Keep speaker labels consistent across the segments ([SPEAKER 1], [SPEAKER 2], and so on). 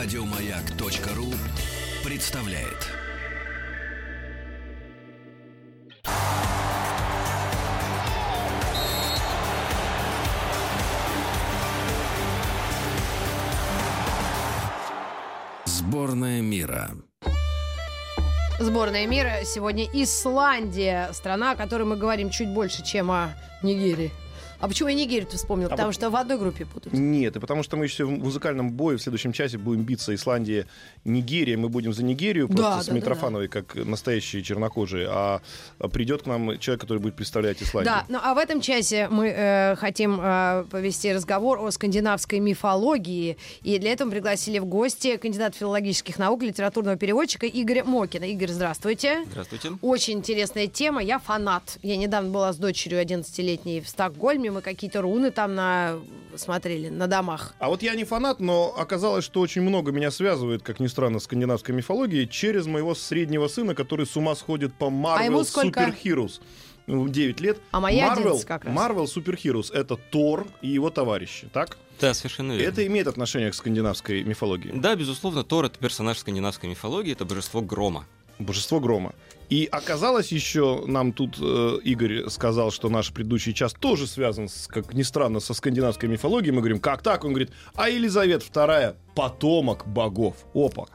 [SPEAKER 1] Радиомаяк.ру представляет. Сборная мира.
[SPEAKER 2] Сборная мира сегодня Исландия, страна, о которой мы говорим чуть больше, чем о Нигерии. А почему я Нигерию ты вспомнил?
[SPEAKER 3] А
[SPEAKER 2] Потому
[SPEAKER 3] вот-
[SPEAKER 2] что в одной группе путаются.
[SPEAKER 3] Нет, и потому что мы еще в музыкальном бое в следующем часе будем биться Исландия, Нигерия. Мы будем за Нигерию
[SPEAKER 2] Да,
[SPEAKER 3] просто
[SPEAKER 2] да,
[SPEAKER 3] с
[SPEAKER 2] да,
[SPEAKER 3] Митрофановой, как настоящие чернокожие. А придет к нам человек, который будет представлять Исландию.
[SPEAKER 2] Да, ну а в этом часе мы э, хотим э, повести разговор о скандинавской мифологии. И для этого мы пригласили в гости кандидата филологических наук, литературного переводчика Игоря Мокина. Игорь, здравствуйте.
[SPEAKER 4] Здравствуйте.
[SPEAKER 2] Очень интересная тема. Я фанат. Я недавно была с дочерью 11-летней в Стокгольме. Мы какие-то руны там на... смотрели на домах.
[SPEAKER 3] А вот я не фанат, но оказалось, что очень много меня связывает, как ни странно, с скандинавской мифологией через моего среднего сына, который с ума сходит по Marvel
[SPEAKER 2] А ему сколько?
[SPEAKER 3] Super Heroes. Ну, 9 лет.
[SPEAKER 2] А моя
[SPEAKER 3] Marvel,
[SPEAKER 2] 11 как раз.
[SPEAKER 3] Marvel Super Heroes — это Тор и его товарищи, так?
[SPEAKER 4] Да, совершенно верно.
[SPEAKER 3] Это имеет отношение к скандинавской мифологии.
[SPEAKER 4] Да, безусловно, Тор — это персонаж скандинавской мифологии, это божество грома.
[SPEAKER 3] Божество грома. И оказалось еще, нам тут э, Игорь сказал, что наш предыдущий час тоже связан, с, как ни странно, со скандинавской мифологией. Мы говорим, как так? Он говорит, а Елизавета II потомок богов. Опа.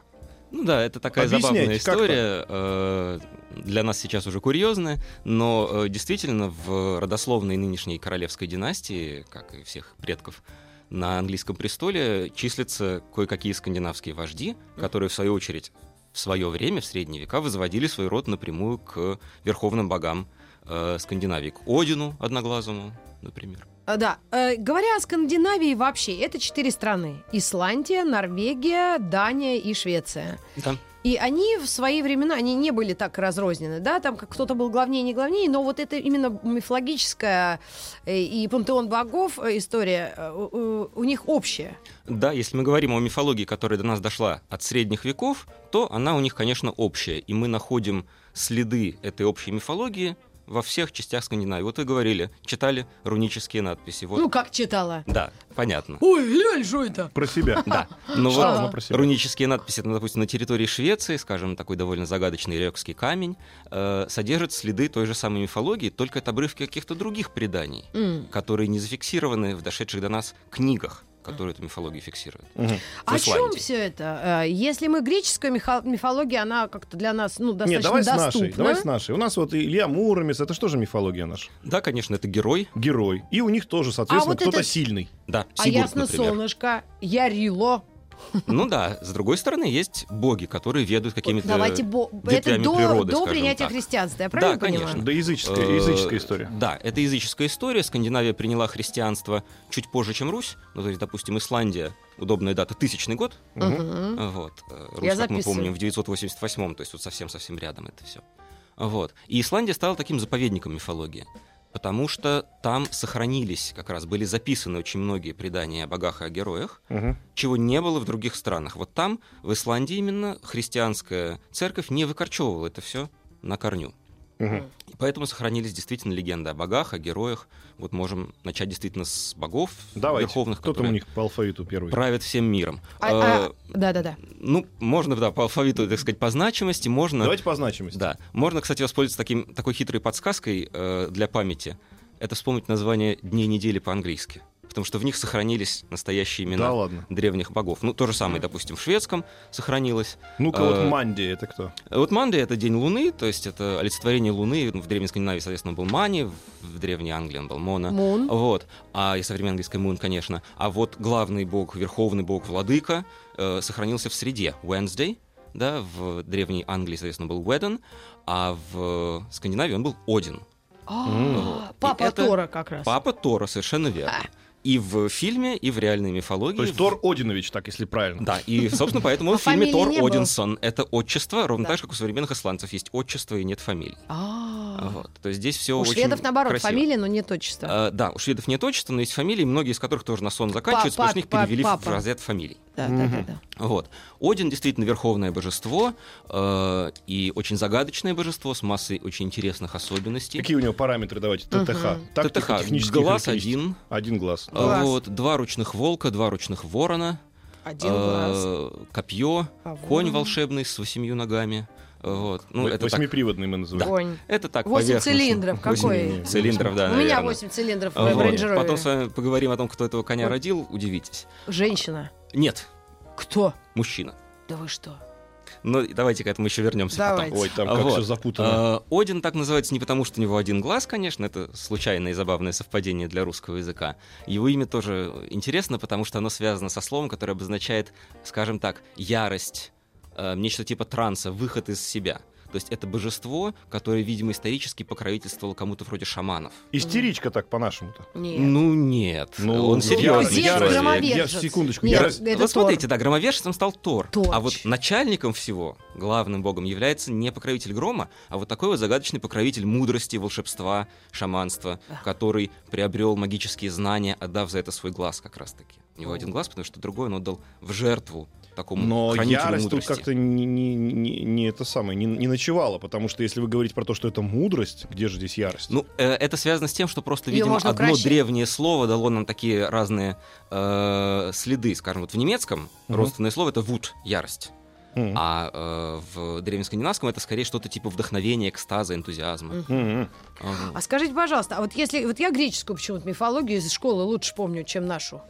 [SPEAKER 4] Ну да, это такая
[SPEAKER 3] Объясняйте,
[SPEAKER 4] забавная история, э, для нас сейчас уже курьезная, но э, действительно в родословной нынешней королевской династии, как и всех предков на английском престоле, числятся кое-какие скандинавские вожди, которые, в свою очередь, в свое время, в средние века, возводили свой род напрямую к верховным богам э, Скандинавии, к Одину одноглазому, например.
[SPEAKER 2] А, Да, Э, говоря о Скандинавии вообще, это четыре страны. Исландия, Норвегия, Дания и Швеция.
[SPEAKER 4] Да.
[SPEAKER 2] И они в свои времена, они не были так разрознены, да, там как кто-то был главнее, не главнее, но вот это именно мифологическая э, и пантеон богов э, история э, у, у них общая.
[SPEAKER 4] Да, если мы говорим о мифологии, которая до нас дошла от средних веков, то она у них, конечно, общая. И мы находим следы этой общей мифологии во всех частях Скандинавии. Вот вы говорили, читали рунические надписи. Вот.
[SPEAKER 2] Ну, как читала.
[SPEAKER 4] Да, понятно.
[SPEAKER 2] Ой, глянь, что это?
[SPEAKER 3] Про себя.
[SPEAKER 4] Да, но
[SPEAKER 3] Что
[SPEAKER 4] вот
[SPEAKER 3] она про себя?
[SPEAKER 4] рунические надписи, ну, допустим, на территории Швеции, скажем, такой довольно загадочный рекский камень, э, содержит следы той же самой мифологии, только это обрывки каких-то других преданий,
[SPEAKER 2] М.
[SPEAKER 4] которые не зафиксированы в дошедших до нас книгах, которые эту мифологию фиксируют.
[SPEAKER 3] Мгм.
[SPEAKER 2] О чем все это? Э, Если мы греческая мифо- мифология, она как-то для нас ну, достаточно
[SPEAKER 3] Нет, давай с
[SPEAKER 2] доступна.
[SPEAKER 3] нашей. Давай с нашей. У нас вот Илья Муромец, это что же мифология наша?
[SPEAKER 4] Да, конечно, это герой,
[SPEAKER 3] Герой. И у них тоже, соответственно,
[SPEAKER 2] А вот
[SPEAKER 3] кто-то
[SPEAKER 2] это-
[SPEAKER 3] сильный.
[SPEAKER 4] да,
[SPEAKER 2] А
[SPEAKER 4] Сигурд,
[SPEAKER 2] ясно
[SPEAKER 4] например.
[SPEAKER 2] солнышко, Ярило.
[SPEAKER 4] Ну да, с другой стороны, есть боги, которые ведают какими-то
[SPEAKER 2] Давайте бо... это до,
[SPEAKER 4] природы,
[SPEAKER 2] до принятия
[SPEAKER 4] так.
[SPEAKER 2] христианства, я правильно
[SPEAKER 4] Да,
[SPEAKER 2] понимаю?
[SPEAKER 4] конечно.
[SPEAKER 3] Да, языческая,
[SPEAKER 4] Э,
[SPEAKER 3] языческая история.
[SPEAKER 4] Да, это языческая история. Скандинавия приняла христианство чуть позже, чем Русь. Ну, то есть, допустим, Исландия, удобная дата, тысячный год.
[SPEAKER 2] Мгм.
[SPEAKER 4] Вот. Э, Русь,
[SPEAKER 2] Я
[SPEAKER 4] как мы
[SPEAKER 2] записываю.
[SPEAKER 4] помним, в 988 то есть вот совсем-совсем рядом это все. Вот. И Исландия стала таким заповедником мифологии. Потому что там сохранились, как раз были записаны очень многие предания о богах и о героях,
[SPEAKER 3] Мгм.
[SPEAKER 4] чего не было в других странах. Вот там, в Исландии именно, христианская церковь не выкорчевывала это все на корню.
[SPEAKER 3] Мгм.
[SPEAKER 4] И поэтому сохранились действительно легенды о богах, о героях. Вот можем начать действительно с богов
[SPEAKER 3] Давайте.
[SPEAKER 4] верховных,
[SPEAKER 3] Кто там
[SPEAKER 4] которые
[SPEAKER 3] у них по алфавиту первый?
[SPEAKER 4] правят всем миром.
[SPEAKER 2] А-
[SPEAKER 4] Э,
[SPEAKER 2] а- Да-да-да.
[SPEAKER 4] Ну, можно, да, по алфавиту, так сказать, по значимости, можно...
[SPEAKER 3] Давайте по значимости.
[SPEAKER 4] Да, можно, кстати, воспользоваться таким, такой хитрой подсказкой э, для памяти. Это вспомнить название дней недели по-английски. Потому что в них сохранились настоящие имена
[SPEAKER 3] Да ладно.
[SPEAKER 4] древних богов. Ну, то же самое, допустим, в шведском сохранилось.
[SPEAKER 3] Ну-ка,
[SPEAKER 4] Э,
[SPEAKER 3] вот Манди, это кто?
[SPEAKER 4] Вот Манди — это день Луны, то есть это олицетворение Луны. В древней Скандинавии, соответственно, был Мани, в древней Англии он был Мона.
[SPEAKER 2] Мун.
[SPEAKER 4] Вот. А и современной английской Мун, конечно. А вот главный бог, верховный бог, владыка, э, сохранился в среде. Wednesday, да, в древней Англии, соответственно, был Wedden, а в Скандинавии он был Один.
[SPEAKER 2] А, Папа
[SPEAKER 4] это
[SPEAKER 2] Тора как раз.
[SPEAKER 4] Папа Тора, совершенно верно. И в фильме, и в реальной мифологии.
[SPEAKER 3] То есть Тор Одинович, так, если правильно.
[SPEAKER 4] Да, и, собственно, поэтому
[SPEAKER 2] А
[SPEAKER 4] в фильме
[SPEAKER 2] фамилии
[SPEAKER 4] Тор? Одинсон — это отчество, ровно так же, как у современных исландцев есть отчество и нет фамилий.
[SPEAKER 2] А.
[SPEAKER 4] Вот. То есть здесь все
[SPEAKER 2] У шведов, наоборот, фамилия, но нет отчества.
[SPEAKER 4] А, да, у шведов нет отчества, но есть фамилии, многие из которых тоже на сон заканчиваются, потому что их перевели в разряд фамилий.
[SPEAKER 2] Да, да, да, да.
[SPEAKER 4] Вот. Один действительно верховное божество э, и очень загадочное божество с массой очень интересных особенностей.
[SPEAKER 3] Какие у него параметры, давайте, ТТХ. Тактика,
[SPEAKER 4] ТТХ, глаз один,
[SPEAKER 3] Один глаз.
[SPEAKER 4] э,
[SPEAKER 2] Глаз.
[SPEAKER 4] вот, два ручных волка, два ручных ворона,
[SPEAKER 2] Один глаз.
[SPEAKER 4] э, копье,
[SPEAKER 2] А
[SPEAKER 4] конь волшебный с восемью ногами. Вот. Ну, это так,
[SPEAKER 3] Восьмиприводный мы называем.
[SPEAKER 2] Конь.
[SPEAKER 4] это так
[SPEAKER 2] Восемь цилиндров.
[SPEAKER 4] Восемь
[SPEAKER 2] Какой?
[SPEAKER 4] цилиндров, да,
[SPEAKER 2] У меня. 8 цилиндров в
[SPEAKER 4] Вот. Потом с вами поговорим о том, кто этого коня родил, удивитесь.
[SPEAKER 2] Женщина.
[SPEAKER 4] Нет,
[SPEAKER 2] Кто?
[SPEAKER 4] мужчина.
[SPEAKER 2] Да вы что?
[SPEAKER 4] Но давайте к этому еще вернемся
[SPEAKER 2] Давайте.
[SPEAKER 4] потом.
[SPEAKER 3] Ой, там как
[SPEAKER 4] Вот.
[SPEAKER 3] все запутано.
[SPEAKER 4] Э, Один так называется не потому, что у него один глаз, конечно, это случайное и забавное совпадение для русского языка. Его имя тоже интересно, потому что оно связано со словом, которое обозначает, скажем так, ярость, э, нечто типа транса, выход из себя. То есть это божество, которое, видимо, исторически покровительствовало кому-то вроде шаманов.
[SPEAKER 3] Истеричка так по-нашему-то.
[SPEAKER 2] Нет.
[SPEAKER 4] Ну нет,
[SPEAKER 3] Ну,
[SPEAKER 4] он
[SPEAKER 3] ну,
[SPEAKER 4] серьезный
[SPEAKER 3] ярость,
[SPEAKER 4] человек.
[SPEAKER 3] Я- секундочку,
[SPEAKER 2] Нет,
[SPEAKER 3] ярость.
[SPEAKER 2] это
[SPEAKER 4] вот смотрите,
[SPEAKER 2] Тор.
[SPEAKER 4] да, громовержцем стал Тор.
[SPEAKER 2] Точно.
[SPEAKER 4] А вот начальником всего, главным богом, является не покровитель грома, а вот такой вот загадочный покровитель мудрости, волшебства, шаманства, который приобрел магические знания, отдав за это свой глаз как раз-таки. У него один глаз, потому что другой он отдал в жертву такому
[SPEAKER 3] Но ярость тут
[SPEAKER 4] мудрости.
[SPEAKER 3] как-то не, не, не, не это самое, не, не ночевала, потому что если вы говорите про то, что это мудрость, где же здесь ярость?
[SPEAKER 4] Ну, э, это связано с тем, что просто,
[SPEAKER 2] Её
[SPEAKER 4] видимо, одно
[SPEAKER 2] укращать.
[SPEAKER 4] древнее слово дало нам такие разные э, следы. Скажем, вот в немецком
[SPEAKER 3] Мгм.
[SPEAKER 4] родственное слово это вут, ярость.
[SPEAKER 3] М.
[SPEAKER 4] А э, в древнескандинавском это скорее что-то типа вдохновения, экстаза, энтузиазма.
[SPEAKER 3] М-м.
[SPEAKER 4] Ага.
[SPEAKER 2] А скажите, пожалуйста, а вот если вот я греческую почему-то мифологию из школы лучше помню, чем нашу.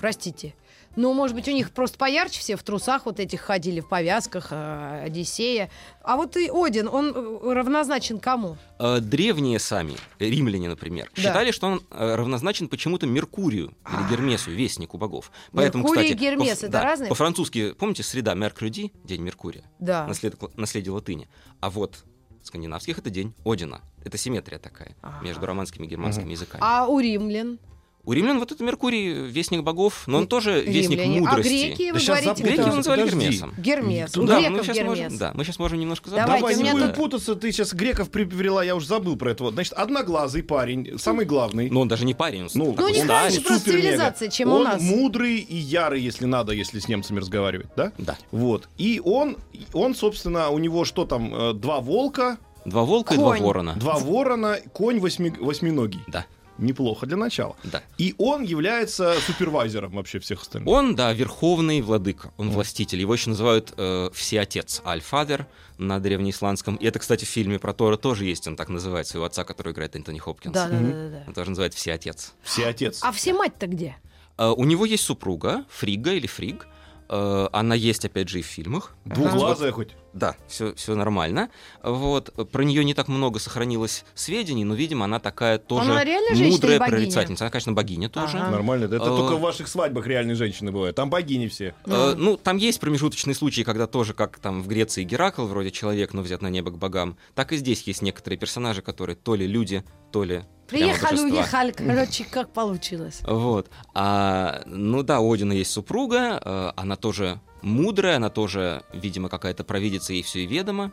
[SPEAKER 2] Простите. Ну, может быть, у них просто поярче все в трусах вот этих ходили, в повязках, э, Одиссея. А вот и Один, он э, равнозначен кому?
[SPEAKER 4] Э, Древние сами, римляне, например,
[SPEAKER 2] Да.
[SPEAKER 4] считали, что он э, равнозначен почему-то Меркурию или Гермесу, вестнику богов.
[SPEAKER 2] Меркурий и
[SPEAKER 4] кстати,
[SPEAKER 2] Гермес
[SPEAKER 4] по-
[SPEAKER 2] это
[SPEAKER 4] да,
[SPEAKER 2] разные?
[SPEAKER 4] По-французски, помните, среда Меркурди, день Меркурия,
[SPEAKER 2] Да.
[SPEAKER 4] наслед- наследие латыни. А вот скандинавских это день Одина. Это симметрия такая
[SPEAKER 2] Ага.
[SPEAKER 4] между романскими и германскими языками.
[SPEAKER 2] А у римлян?
[SPEAKER 4] У римлян вот это Меркурий, вестник богов, но он тоже вестник
[SPEAKER 2] Римляне.
[SPEAKER 4] мудрости.
[SPEAKER 2] А греки, вы
[SPEAKER 3] Да
[SPEAKER 2] говорите.
[SPEAKER 4] Греки его называли
[SPEAKER 3] Подожди.
[SPEAKER 4] Гермесом.
[SPEAKER 2] Гермес. У
[SPEAKER 3] Да,
[SPEAKER 2] греков
[SPEAKER 4] мы сейчас
[SPEAKER 2] Гермес.
[SPEAKER 4] можем, да, мы сейчас можем немножко
[SPEAKER 2] Давайте,
[SPEAKER 3] Давай, не будем
[SPEAKER 2] тут-
[SPEAKER 3] путаться, ты сейчас греков привела, я уже забыл про это. Вот, Значит, одноглазый парень, самый главный.
[SPEAKER 4] Но он даже не парень, он
[SPEAKER 3] Ну,
[SPEAKER 2] Ну,
[SPEAKER 4] старый.
[SPEAKER 2] раньше просто цивилизация, чем
[SPEAKER 3] он
[SPEAKER 2] у нас.
[SPEAKER 3] мудрый и ярый, если надо, если с немцами разговаривать, да?
[SPEAKER 4] Да.
[SPEAKER 3] Вот. И он, он, собственно, у него что там, э, два волка,
[SPEAKER 4] Два волка и два
[SPEAKER 2] Конь.
[SPEAKER 4] ворона.
[SPEAKER 3] два ворона, конь восьми, восьминогий.
[SPEAKER 4] Да,
[SPEAKER 3] Неплохо для начала.
[SPEAKER 4] да.
[SPEAKER 3] И он является супервайзером вообще всех остальных.
[SPEAKER 4] Он, да, верховный владыка, он властитель. Его еще называют э, всеотец, Альфадер на древнеисландском. И это, кстати, в фильме про Тора тоже есть, он так называет своего отца, который играет Энтони Хопкинс.
[SPEAKER 2] Да, да, да, да, да.
[SPEAKER 4] Он тоже называет всеотец.
[SPEAKER 3] Все отец.
[SPEAKER 2] А все мать-то где?
[SPEAKER 4] Э, у него есть супруга, Фрига или Фриг. Э, она есть, опять же, и в фильмах.
[SPEAKER 3] Двуглазая хоть.
[SPEAKER 4] Да, все, все нормально. Вот. Про нее не так много сохранилось сведений, но, видимо, она такая тоже
[SPEAKER 2] Она
[SPEAKER 4] мудрая прорицательница. Она, конечно, богиня тоже.
[SPEAKER 2] Ага.
[SPEAKER 3] Нормально. Это
[SPEAKER 4] Э,
[SPEAKER 3] только в ваших свадьбах реальные женщины бывают. Там богини все.
[SPEAKER 4] Э, ну, там есть промежуточные случаи, когда тоже, как там в Греции Геракл, вроде человек, но взят на небо к богам, так и здесь есть некоторые персонажи, которые то ли люди, то ли
[SPEAKER 2] Приехали, уехали. Короче, как получилось.
[SPEAKER 4] Вот. А, ну да, у Одина есть супруга, э, она тоже мудрая, она тоже, видимо, какая-то провидица, ей все и ведомо.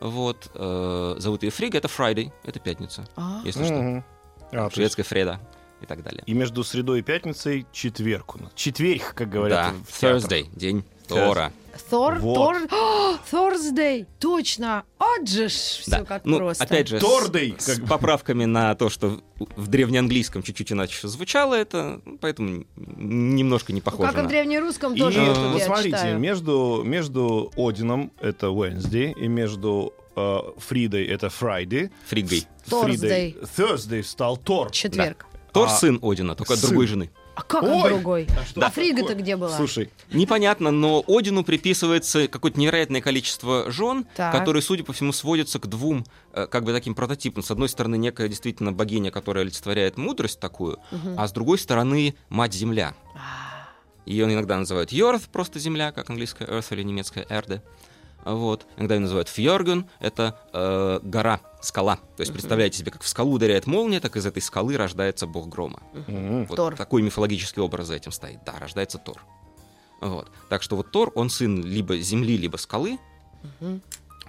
[SPEAKER 4] Вот. э, зовут ее Фрига, это Friday, это пятница,
[SPEAKER 2] А?
[SPEAKER 4] если что.
[SPEAKER 3] А, то есть
[SPEAKER 4] Шведская Фреда и так далее.
[SPEAKER 3] И между средой и пятницей четверг у нас. Четверг, как говорят
[SPEAKER 4] Да,
[SPEAKER 3] в.
[SPEAKER 4] Thursday, день Тора.
[SPEAKER 2] Тор,
[SPEAKER 3] Вот.
[SPEAKER 2] Тор, О, Thursday, точно. Вот же ж все
[SPEAKER 4] Да.
[SPEAKER 2] как
[SPEAKER 4] ну,
[SPEAKER 2] просто.
[SPEAKER 4] опять же, с-
[SPEAKER 3] Тордей,
[SPEAKER 4] с,
[SPEAKER 3] как бы.
[SPEAKER 4] поправками на то, что в в древнеанглийском чуть-чуть иначе звучало это, ну, поэтому немножко не
[SPEAKER 2] Ну,
[SPEAKER 4] похоже
[SPEAKER 2] как и в
[SPEAKER 4] на...
[SPEAKER 2] древнерусском
[SPEAKER 3] И
[SPEAKER 2] тоже.
[SPEAKER 4] э,
[SPEAKER 2] вот я
[SPEAKER 3] смотрите,
[SPEAKER 2] читаю.
[SPEAKER 3] между, между Одином это Wednesday, и между э, Фридой это Friday.
[SPEAKER 4] Фригой.
[SPEAKER 3] С
[SPEAKER 2] Thursday.
[SPEAKER 3] Thursday стал Тор.
[SPEAKER 2] Четверг.
[SPEAKER 4] Тор
[SPEAKER 3] А,
[SPEAKER 4] сын Одина, только от
[SPEAKER 3] сын.
[SPEAKER 4] другой жены.
[SPEAKER 2] А как он
[SPEAKER 3] Ой!
[SPEAKER 2] другой?
[SPEAKER 3] А что
[SPEAKER 2] А Фрига-то
[SPEAKER 3] такое?
[SPEAKER 2] где была?
[SPEAKER 3] Слушай,
[SPEAKER 4] Непонятно, но Одину приписывается какое-то невероятное количество жен,
[SPEAKER 2] Так.
[SPEAKER 4] которые, судя по всему, сводятся к двум, э, как бы таким прототипам. С одной стороны, некая действительно богиня, которая олицетворяет мудрость такую,
[SPEAKER 2] Мгм.
[SPEAKER 4] а с другой стороны, мать-земля.
[SPEAKER 2] А,
[SPEAKER 4] Ее иногда называют Йорth, просто земля, как английская Earth или немецкая Эрде. Вот. Иногда ее называют Фьорген, это э, гора, скала. То есть представляете себе, как в скалу ударяет молния, так из этой скалы рождается бог грома.
[SPEAKER 3] м,
[SPEAKER 4] Вот
[SPEAKER 2] Тор.
[SPEAKER 4] такой мифологический образ за этим стоит. Да, рождается Тор. Вот. Так что вот Тор, он сын либо земли, либо скалы.
[SPEAKER 2] мгм.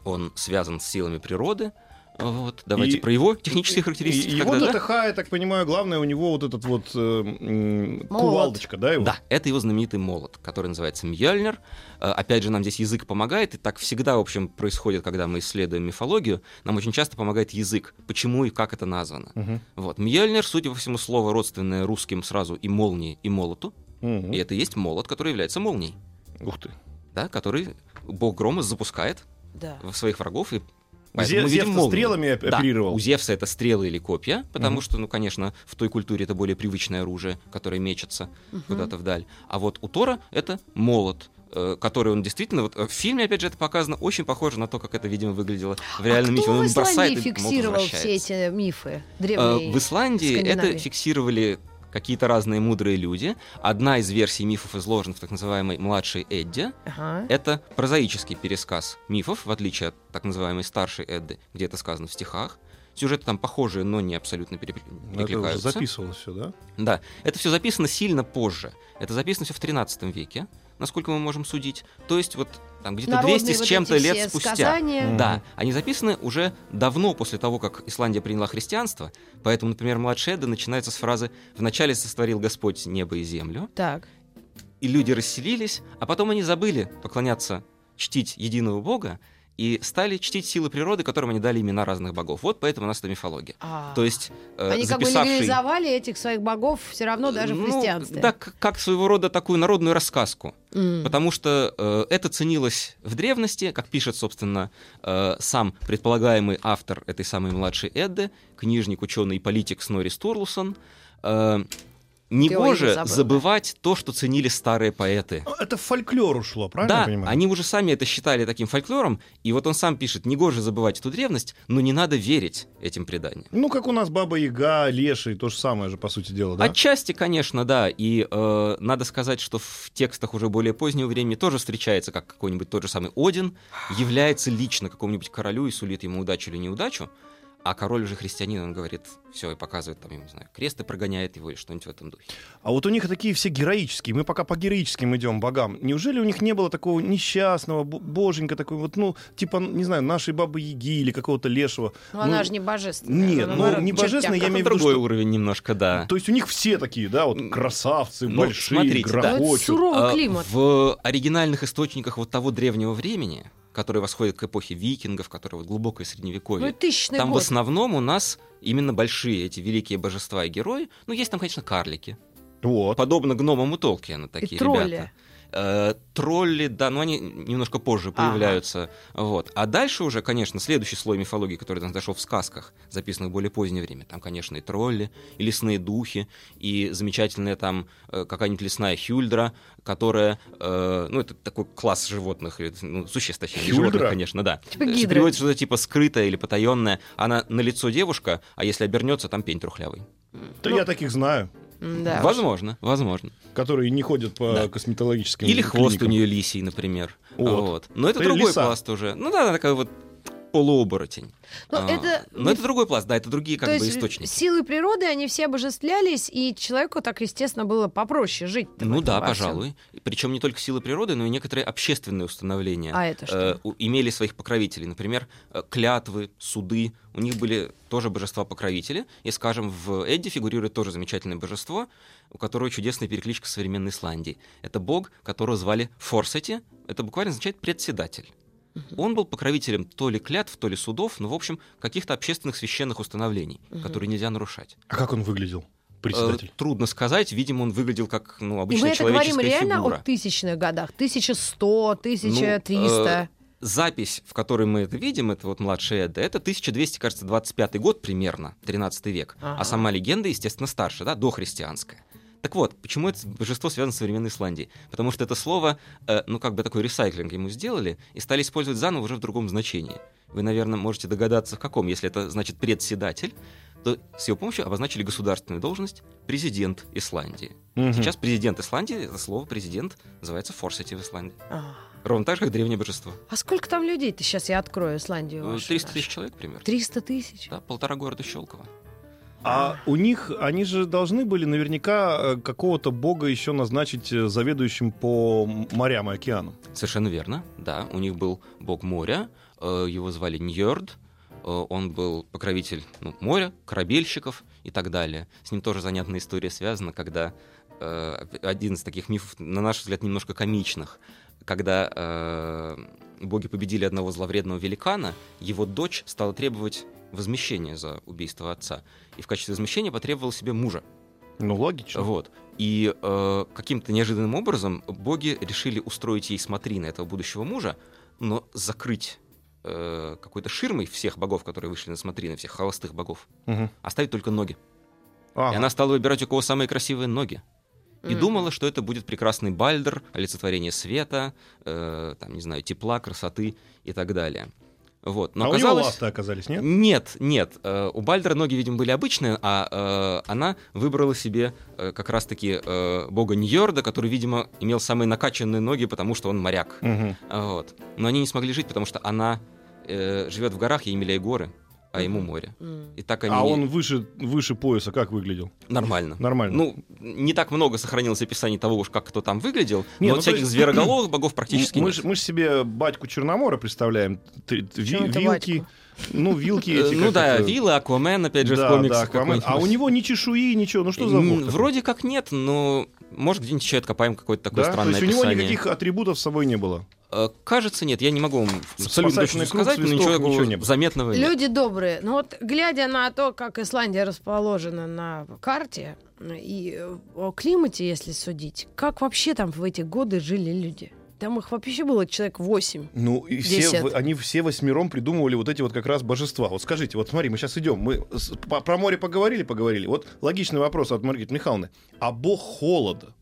[SPEAKER 4] Он связан с силами природы. Вот. Давайте
[SPEAKER 3] И-
[SPEAKER 4] про его технические
[SPEAKER 3] и
[SPEAKER 4] характеристики.
[SPEAKER 3] его
[SPEAKER 4] тогда, да?
[SPEAKER 3] ДТХ, я так понимаю, главное у него вот этот вот э, кувалдочка, да, его?
[SPEAKER 4] Да, это его знаменитый молот, который называется Мьёльнир. Э, Опять же, нам здесь язык помогает, и так всегда, в общем, происходит, когда мы исследуем мифологию. Нам очень часто помогает язык, почему и как это названо.
[SPEAKER 3] Мгм.
[SPEAKER 4] Вот. Мьёльнир, судя по всему, слово родственное русским сразу и молнии, и молоту.
[SPEAKER 3] Мгм.
[SPEAKER 4] И это и есть молот, который является молнией,
[SPEAKER 3] Ух ты.
[SPEAKER 4] да, который бог грома запускает
[SPEAKER 2] Да.
[SPEAKER 4] в своих врагов и
[SPEAKER 3] Зе-
[SPEAKER 4] мы видим
[SPEAKER 3] Зевс стрелами
[SPEAKER 4] Да,
[SPEAKER 3] оперировал?
[SPEAKER 4] у Зевса это стрелы или копья, потому
[SPEAKER 3] Мгм.
[SPEAKER 4] что, ну, конечно, в той культуре это более привычное оружие, которое мечется куда-то вдаль. А вот у Тора это молот, э, который он действительно, вот э, в фильме, опять же, это показано, очень похоже на то, как это, видимо, выглядело в реальном
[SPEAKER 2] а
[SPEAKER 4] мифе. Он
[SPEAKER 2] в
[SPEAKER 4] его бросает,
[SPEAKER 2] Исландии
[SPEAKER 4] и
[SPEAKER 2] фиксировал все эти мифы
[SPEAKER 4] Э,
[SPEAKER 2] древние?
[SPEAKER 4] В Исландии это фиксировали какие-то разные мудрые люди. Одна из версий мифов изложена в так называемой «младшей Эдде».
[SPEAKER 2] Ага.
[SPEAKER 4] Это прозаический пересказ мифов, в отличие от так называемой старшей Эдды, где это сказано в стихах. Сюжеты там похожие, но не абсолютно
[SPEAKER 3] Ну, Это уже
[SPEAKER 4] перекликаются.
[SPEAKER 3] записывалось все, да?
[SPEAKER 4] Да, это все записано сильно позже. Это записано все в 13 веке, насколько мы можем судить. То есть вот там где-то
[SPEAKER 2] Народные
[SPEAKER 4] 200 с
[SPEAKER 2] вот
[SPEAKER 4] чем-то
[SPEAKER 2] эти
[SPEAKER 4] лет
[SPEAKER 2] все
[SPEAKER 4] спустя.
[SPEAKER 2] сказания.
[SPEAKER 4] Да, они записаны уже давно после того, как Исландия приняла христианство. Поэтому, например, младшая Эдда начинается с фразы «Вначале сотворил Господь небо и землю,
[SPEAKER 2] Так.
[SPEAKER 4] и люди расселились, а потом они забыли поклоняться, чтить единого Бога, и стали чтить силы природы, которым они дали имена разных богов. Вот поэтому у нас это мифология.
[SPEAKER 2] А.
[SPEAKER 4] То есть э,
[SPEAKER 2] Они как бы
[SPEAKER 4] записавший...
[SPEAKER 2] легализовали этих своих богов все равно даже в
[SPEAKER 4] Ну,
[SPEAKER 2] христианстве.
[SPEAKER 4] Да, как своего рода такую народную рассказку.
[SPEAKER 2] М.
[SPEAKER 4] Потому что э, это ценилось в древности, как пишет, собственно, э, сам предполагаемый автор этой самой младшей Эдды, книжник, ученый и политик Снори Стурлусон. Э, негоже
[SPEAKER 2] забыл, да.
[SPEAKER 4] забывать то, что ценили старые поэты.
[SPEAKER 3] Ну, Это в фольклор ушло, правильно
[SPEAKER 4] Да,
[SPEAKER 3] я понимаю?
[SPEAKER 4] они уже сами это считали таким фольклором, и вот он сам пишет, негоже забывать эту древность, но не надо верить этим преданиям.
[SPEAKER 3] Ну, как у нас Баба Яга, Леший, то же самое же, по сути дела, да?
[SPEAKER 4] Отчасти, конечно, да. И э, надо сказать, что в текстах уже более позднего времени тоже встречается, как какой-нибудь тот же самый Один является лично какому-нибудь королю и сулит ему удачу или неудачу. А король уже христианин, он говорит, все, и показывает там, я не знаю, крест и прогоняет его или что-нибудь в этом духе.
[SPEAKER 3] А вот у них такие все героические. Мы пока по героическим идем богам. Неужели у них не было такого несчастного, бо- боженька такой вот, ну, типа, не знаю, нашей бабы Яги или какого-то лешего?
[SPEAKER 2] Ну, она же не божественная.
[SPEAKER 3] нет, ну, не божественная, я имею в виду,
[SPEAKER 4] другой
[SPEAKER 3] что-
[SPEAKER 4] уровень немножко, да.
[SPEAKER 3] То есть у них все такие, да, вот красавцы,
[SPEAKER 4] Ну,
[SPEAKER 3] большие,
[SPEAKER 4] смотрите, да.
[SPEAKER 2] Ну,
[SPEAKER 3] грохочут.
[SPEAKER 2] суровый
[SPEAKER 4] А,
[SPEAKER 2] климат.
[SPEAKER 4] В оригинальных источниках вот того древнего времени, который восходит к эпохе викингов, который вот глубокое
[SPEAKER 2] Ну,
[SPEAKER 4] средневековье,
[SPEAKER 2] тысячный
[SPEAKER 4] там в
[SPEAKER 2] год.
[SPEAKER 4] основном у нас именно большие эти великие божества и герои. Ну, есть там, конечно, карлики.
[SPEAKER 3] Вот.
[SPEAKER 4] Подобно гномам и Толкиена такие
[SPEAKER 2] тролли.
[SPEAKER 4] ребята. Э, тролли, да, но они немножко позже
[SPEAKER 2] Ага.
[SPEAKER 4] появляются. Вот. А дальше уже, конечно, следующий слой мифологии, который нас дошел в сказках, записанных в более позднее время. Там, конечно, и тролли, и лесные духи, и замечательная там э, какая-нибудь лесная хюльдра, которая, э, ну, это такой класс животных, э, ну, существ, точнее, не
[SPEAKER 3] Хюльдра?
[SPEAKER 4] животных, конечно, да.
[SPEAKER 2] Типа гидры.
[SPEAKER 4] Переводится что-то типа скрытое или потаенное. Она на лицо девушка, а если обернется, там пень трухлявый.
[SPEAKER 3] Да я таких знаю,
[SPEAKER 2] Да.
[SPEAKER 4] Возможно, возможно.
[SPEAKER 3] которые не ходят по
[SPEAKER 4] Да.
[SPEAKER 3] косметологическим
[SPEAKER 4] Или хвост
[SPEAKER 3] клиникам.
[SPEAKER 4] у нее лисий, например.
[SPEAKER 3] Вот.
[SPEAKER 4] Вот. Но это
[SPEAKER 3] Это
[SPEAKER 4] другой
[SPEAKER 3] лиса.
[SPEAKER 4] пласт уже. Ну да, такая вот полуоборотень.
[SPEAKER 2] Но
[SPEAKER 4] А,
[SPEAKER 2] это
[SPEAKER 4] но это другой пласт, да, это другие как
[SPEAKER 2] То
[SPEAKER 4] бы
[SPEAKER 2] есть
[SPEAKER 4] источники.
[SPEAKER 2] силы природы, они все обожествлялись, и человеку так, естественно, было попроще жить.
[SPEAKER 4] Ну да, пожалуй. Причем не только силы природы, но и некоторые общественные установления
[SPEAKER 2] А это что?
[SPEAKER 4] э, имели своих покровителей. Например, э, клятвы, суды. У них были тоже божества-покровители. И, скажем, в Эдди фигурирует тоже замечательное божество, у которого чудесная перекличка современной Исландии. Это бог, которого звали Форсети. Это буквально означает «председатель». Он был покровителем то ли клятв, то ли судов, но, в общем, каких-то общественных священных установлений, которые нельзя нарушать.
[SPEAKER 3] А как он выглядел, председатель?
[SPEAKER 4] Э, трудно сказать. Видимо, он выглядел как ну,
[SPEAKER 2] И мы
[SPEAKER 4] обычная
[SPEAKER 2] это говорим
[SPEAKER 4] человеческая
[SPEAKER 2] реально
[SPEAKER 4] фигура.
[SPEAKER 2] о тысячных годах. 1100, 1300.
[SPEAKER 4] Ну, э, запись, в которой мы это видим, это вот младшая Эдда, это 1200, кажется, 25 год примерно, 13 век.
[SPEAKER 2] Ага.
[SPEAKER 4] А сама легенда, естественно, старше, да, дохристианская. Так вот, почему это божество связано с современной Исландией? Потому что это слово, э, ну, как бы такой ресайклинг ему сделали и стали использовать заново уже в другом значении. Вы, наверное, можете догадаться, в каком. Если это значит председатель, то с его помощью обозначили государственную должность президент Исландии.
[SPEAKER 3] Мгм.
[SPEAKER 4] Сейчас президент Исландии, это слово президент называется Форсети в Исландии.
[SPEAKER 2] А.
[SPEAKER 4] Ровно так же, как древнее божество.
[SPEAKER 2] А сколько там людей-то? Сейчас я открою Исландию.
[SPEAKER 4] Ну,
[SPEAKER 2] вашу
[SPEAKER 4] 300
[SPEAKER 2] нашу.
[SPEAKER 4] тысяч человек примерно.
[SPEAKER 2] 300 тысяч?
[SPEAKER 4] Да, полтора города Щелково.
[SPEAKER 3] А у них, они же должны были наверняка э, какого-то бога еще назначить э, заведующим по морям и океанам.
[SPEAKER 4] Совершенно верно, да. У них был бог моря, э, его звали Ньорд, э, он был покровитель ну, моря, корабельщиков и так далее. С ним тоже занятная история связана, когда э, один из таких мифов, на наш взгляд, немножко комичных, когда э, боги победили одного зловредного великана, его дочь стала требовать возмещения за убийство отца. И в качестве возмещения потребовала себе мужа.
[SPEAKER 3] Ну, логично.
[SPEAKER 4] Вот. И э, каким-то неожиданным образом боги решили устроить ей смотрины этого будущего мужа, но закрыть э, какой-то ширмой всех богов, которые вышли на смотрины, всех холостых богов,
[SPEAKER 3] Мгм.
[SPEAKER 4] оставить только ноги.
[SPEAKER 3] Ага.
[SPEAKER 4] И она стала выбирать, у кого самые красивые ноги. И
[SPEAKER 2] Мгм.
[SPEAKER 4] думала, что это будет прекрасный Бальдер, олицетворение света, э, там, не знаю, тепла, красоты и так далее. Вот. Но
[SPEAKER 3] а у
[SPEAKER 4] оказалось...
[SPEAKER 3] него ласты оказались, нет?
[SPEAKER 4] Нет, нет. э, У Бальдера ноги, видимо, были обычные, а э, она выбрала себе э, как раз-таки э, бога Ньорда, который, видимо, имел самые накачанные ноги, потому что он моряк. А, Вот. Но они не смогли жить, потому что она живет в горах, ей милее горы, а ему море. И так они
[SPEAKER 3] А он выше, выше пояса как выглядел?
[SPEAKER 4] нормально.
[SPEAKER 3] Нормально.
[SPEAKER 4] Ну, не так много сохранилось описаний того уж, как кто там выглядел,
[SPEAKER 3] Не,
[SPEAKER 4] но
[SPEAKER 3] ну,
[SPEAKER 4] вот
[SPEAKER 3] то
[SPEAKER 4] всяких
[SPEAKER 3] есть-
[SPEAKER 4] звероголовых богов практически
[SPEAKER 3] мы,
[SPEAKER 4] нет.
[SPEAKER 3] ж, мы ж себе батьку Черномора представляем. Т- т- ви- вилки.
[SPEAKER 2] батьку?
[SPEAKER 3] Ну, вилки
[SPEAKER 4] Э,
[SPEAKER 3] эти.
[SPEAKER 4] Ну
[SPEAKER 3] как
[SPEAKER 4] да,
[SPEAKER 3] это-
[SPEAKER 4] Вилла, Аквамен, опять же,
[SPEAKER 3] Да,
[SPEAKER 4] в комиксах
[SPEAKER 3] да, Аквамен. А у него ни чешуи, ничего. Ну что за бог?
[SPEAKER 4] Вроде как нет, но может где-нибудь еще откопаем какое-то такое
[SPEAKER 3] да? То
[SPEAKER 4] странное
[SPEAKER 3] есть у него никаких атрибутов с собой не было.
[SPEAKER 4] Э, Кажется, нет, я не могу вам абсолютно точно
[SPEAKER 3] круг,
[SPEAKER 4] сказать, но
[SPEAKER 3] свисток,
[SPEAKER 4] ничего
[SPEAKER 3] ничего не было.
[SPEAKER 4] заметного нет.
[SPEAKER 2] Люди добрые. Ну вот, глядя на то, как Исландия расположена на карте, и э, о климате, если судить, как вообще там в эти годы жили люди? Там их вообще было человек 8.
[SPEAKER 3] Ну, и все,
[SPEAKER 2] Десять.
[SPEAKER 3] в- они все восьмером придумывали вот эти вот как раз божества. Вот скажите, вот смотри, мы сейчас идем, мы с- по- про море поговорили, поговорили. Вот логичный вопрос от Маргариты Михайловны. А бог холода?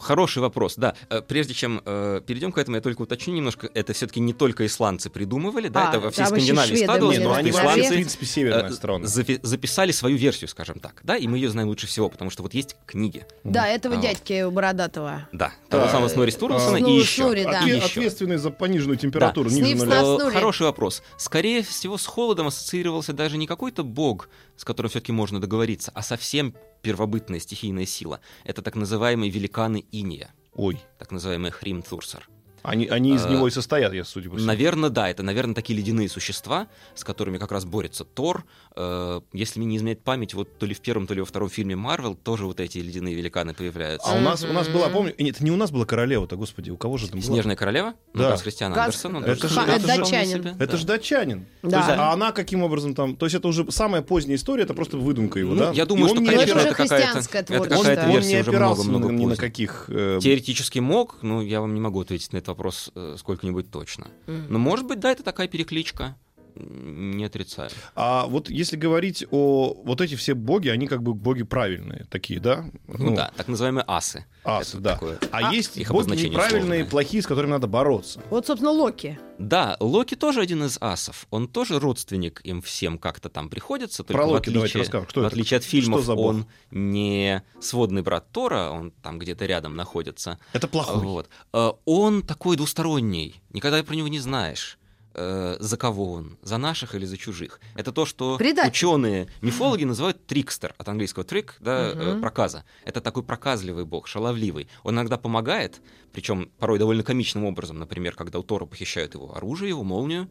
[SPEAKER 4] Хороший вопрос, да. Э, Прежде чем э, перейдем к этому, я только уточню немножко. Это все-таки не только исландцы придумывали, да,
[SPEAKER 2] А,
[SPEAKER 4] это во всей
[SPEAKER 2] еще
[SPEAKER 4] Скандинавии складывалось, потому
[SPEAKER 3] они вообще, в
[SPEAKER 2] Исландцы-
[SPEAKER 3] принципе, северная
[SPEAKER 4] э,
[SPEAKER 3] страна.
[SPEAKER 4] запи- записали свою версию, скажем так, да, и мы ее знаем лучше всего, потому что вот есть книги,
[SPEAKER 2] Да, этого
[SPEAKER 4] А.
[SPEAKER 2] дядьки Бородатого.
[SPEAKER 4] да, того
[SPEAKER 3] Да.
[SPEAKER 4] самого Снори Стурлсона
[SPEAKER 3] А.
[SPEAKER 4] и еще.
[SPEAKER 2] Снури, да.
[SPEAKER 4] и
[SPEAKER 3] Отве-
[SPEAKER 4] еще.
[SPEAKER 3] Ответственный за пониженную температуру
[SPEAKER 4] Да.
[SPEAKER 3] ниже нуля.
[SPEAKER 4] Э. Хороший вопрос. Скорее всего, с холодом ассоциировался даже не какой-то бог, с которым все-таки можно договориться, а совсем первобытная стихийная сила. Это так называемые великаны Иния,
[SPEAKER 3] Ой,
[SPEAKER 4] так называемые Хримтурсер.
[SPEAKER 3] Они, они из
[SPEAKER 4] Э,
[SPEAKER 3] него и состоят, я судя по всему.
[SPEAKER 4] Наверное, да, это, наверное, такие ледяные существа, с которыми как раз борется Тор. Э, если мне не изменяет память, вот то ли в первом, то ли во втором фильме Марвел тоже вот эти ледяные великаны появляются.
[SPEAKER 3] А у нас, у нас была, помню, нет, это не у нас была королева-то, господи, у кого же там была?
[SPEAKER 4] Снежная королева? Ну,
[SPEAKER 3] Да.
[SPEAKER 4] да. с Христианом
[SPEAKER 2] Газ-
[SPEAKER 4] Андерсоном.
[SPEAKER 3] Это же- это же-
[SPEAKER 4] себе,
[SPEAKER 2] датчанин.
[SPEAKER 3] Это
[SPEAKER 4] да.
[SPEAKER 3] же датчанин.
[SPEAKER 2] Да.
[SPEAKER 3] Есть, а она каким образом там... То есть это уже самая поздняя история, это просто выдумка его,
[SPEAKER 4] Ну,
[SPEAKER 3] да?
[SPEAKER 4] я
[SPEAKER 3] И
[SPEAKER 4] думаю,
[SPEAKER 3] он
[SPEAKER 4] что,
[SPEAKER 3] не
[SPEAKER 2] Ну, это
[SPEAKER 4] конечно, это какая-то, это.
[SPEAKER 3] Он, он
[SPEAKER 4] версия
[SPEAKER 3] не
[SPEAKER 4] уже много-много
[SPEAKER 3] ни, на каких... э,
[SPEAKER 4] Теоретически мог, но я вам не могу ответить на этот вопрос э, сколько-нибудь точно.
[SPEAKER 2] Мгм.
[SPEAKER 4] Но может быть, да, это такая перекличка. Не отрицаю.
[SPEAKER 3] А вот если говорить о... Вот эти все боги, они как бы боги правильные такие, да?
[SPEAKER 4] Ну, да, так называемые асы.
[SPEAKER 3] Асы,
[SPEAKER 4] Это
[SPEAKER 3] да.
[SPEAKER 4] такое.
[SPEAKER 3] А,
[SPEAKER 2] А-
[SPEAKER 3] есть
[SPEAKER 4] Их
[SPEAKER 3] боги неправильные,
[SPEAKER 4] сложное.
[SPEAKER 3] плохие, с которыми надо бороться.
[SPEAKER 2] Вот, собственно, Локи.
[SPEAKER 4] Да, Локи тоже один из асов. Он тоже родственник им всем как-то там приходится.
[SPEAKER 3] Про Локи давайте
[SPEAKER 4] отличие,
[SPEAKER 3] расскажем. Кто
[SPEAKER 4] в
[SPEAKER 3] это?
[SPEAKER 4] отличие от фильмов, он не сводный брат Тора, он там где-то рядом находится.
[SPEAKER 3] Это плохой.
[SPEAKER 4] Вот. Э, Он такой двусторонний, никогда про него не знаешь. Э, За кого он? За наших или за чужих? Это то, что
[SPEAKER 2] Предатель.
[SPEAKER 4] ученые, мифологи называют трикстер, от английского трик, да, э,
[SPEAKER 2] Мгм.
[SPEAKER 4] проказа. Это такой проказливый бог, шаловливый. Он иногда помогает, причем порой довольно комичным образом. Например, когда у Тора похищают его оружие, его молнию,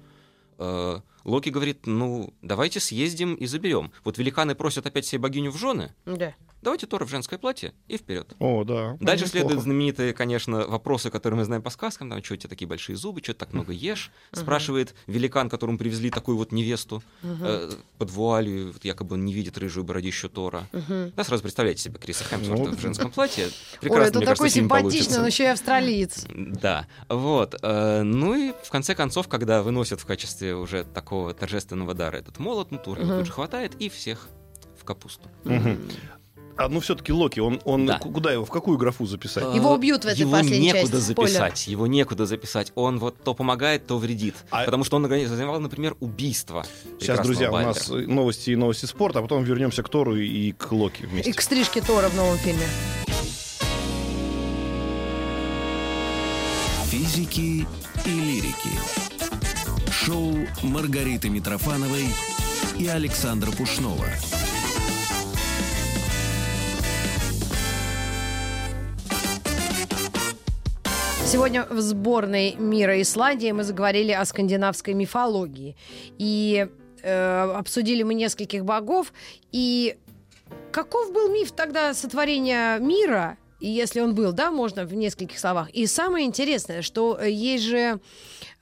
[SPEAKER 4] э, Локи говорит, ну, давайте съездим и заберем. Вот великаны просят опять себе богиню в жены,
[SPEAKER 2] Да.
[SPEAKER 4] давайте Тора в женское платье и вперед.
[SPEAKER 3] О, да.
[SPEAKER 4] Дальше
[SPEAKER 3] Неплохо.
[SPEAKER 4] следуют знаменитые, конечно, вопросы, которые мы знаем по сказкам. Там, что у тебя такие большие зубы, что ты так много ешь? Спрашивает великан, которому привезли такую вот невесту э, под вуалью, вот якобы он не видит рыжую бородищу Тора. Да, сразу представляете себе Криса Хемсворта
[SPEAKER 3] Ну.
[SPEAKER 4] в женском платье.
[SPEAKER 2] Ой,
[SPEAKER 4] Прекрасно,
[SPEAKER 2] это
[SPEAKER 4] мне кажется,
[SPEAKER 2] такой
[SPEAKER 4] фильм
[SPEAKER 2] симпатичный, но еще и австралиец.
[SPEAKER 4] Да, вот. э, Ну и в конце концов, когда выносят в качестве уже такого торжественного дара этот молот, ну, его
[SPEAKER 2] Мгм.
[SPEAKER 4] тут же хватает и всех в капусту.
[SPEAKER 3] Мгм. А ну все-таки Локи, он, он
[SPEAKER 4] Да.
[SPEAKER 3] ку- куда его, в какую графу записать?
[SPEAKER 2] Его убьют в этой
[SPEAKER 4] его
[SPEAKER 2] последней
[SPEAKER 4] некуда
[SPEAKER 2] части. Спойлер.
[SPEAKER 4] записать, его некуда записать. Он вот то помогает, то вредит.
[SPEAKER 3] А-
[SPEAKER 4] Потому что он организовал, например, убийство.
[SPEAKER 3] Сейчас, друзья, у
[SPEAKER 4] Бальдера.
[SPEAKER 3] нас э, новости и новости спорта, а потом вернемся к Тору и к Локи вместе.
[SPEAKER 2] И к стрижке Тора в новом фильме.
[SPEAKER 1] Физики и лирики. Шоу Маргариты Митрофановой и Александра Пушнова.
[SPEAKER 2] Сегодня в сборной мира Исландии мы заговорили о скандинавской мифологии. И э, обсудили мы нескольких богов. И каков был миф тогда сотворения мира и если он был, да, можно в нескольких словах. И самое интересное, что э, есть же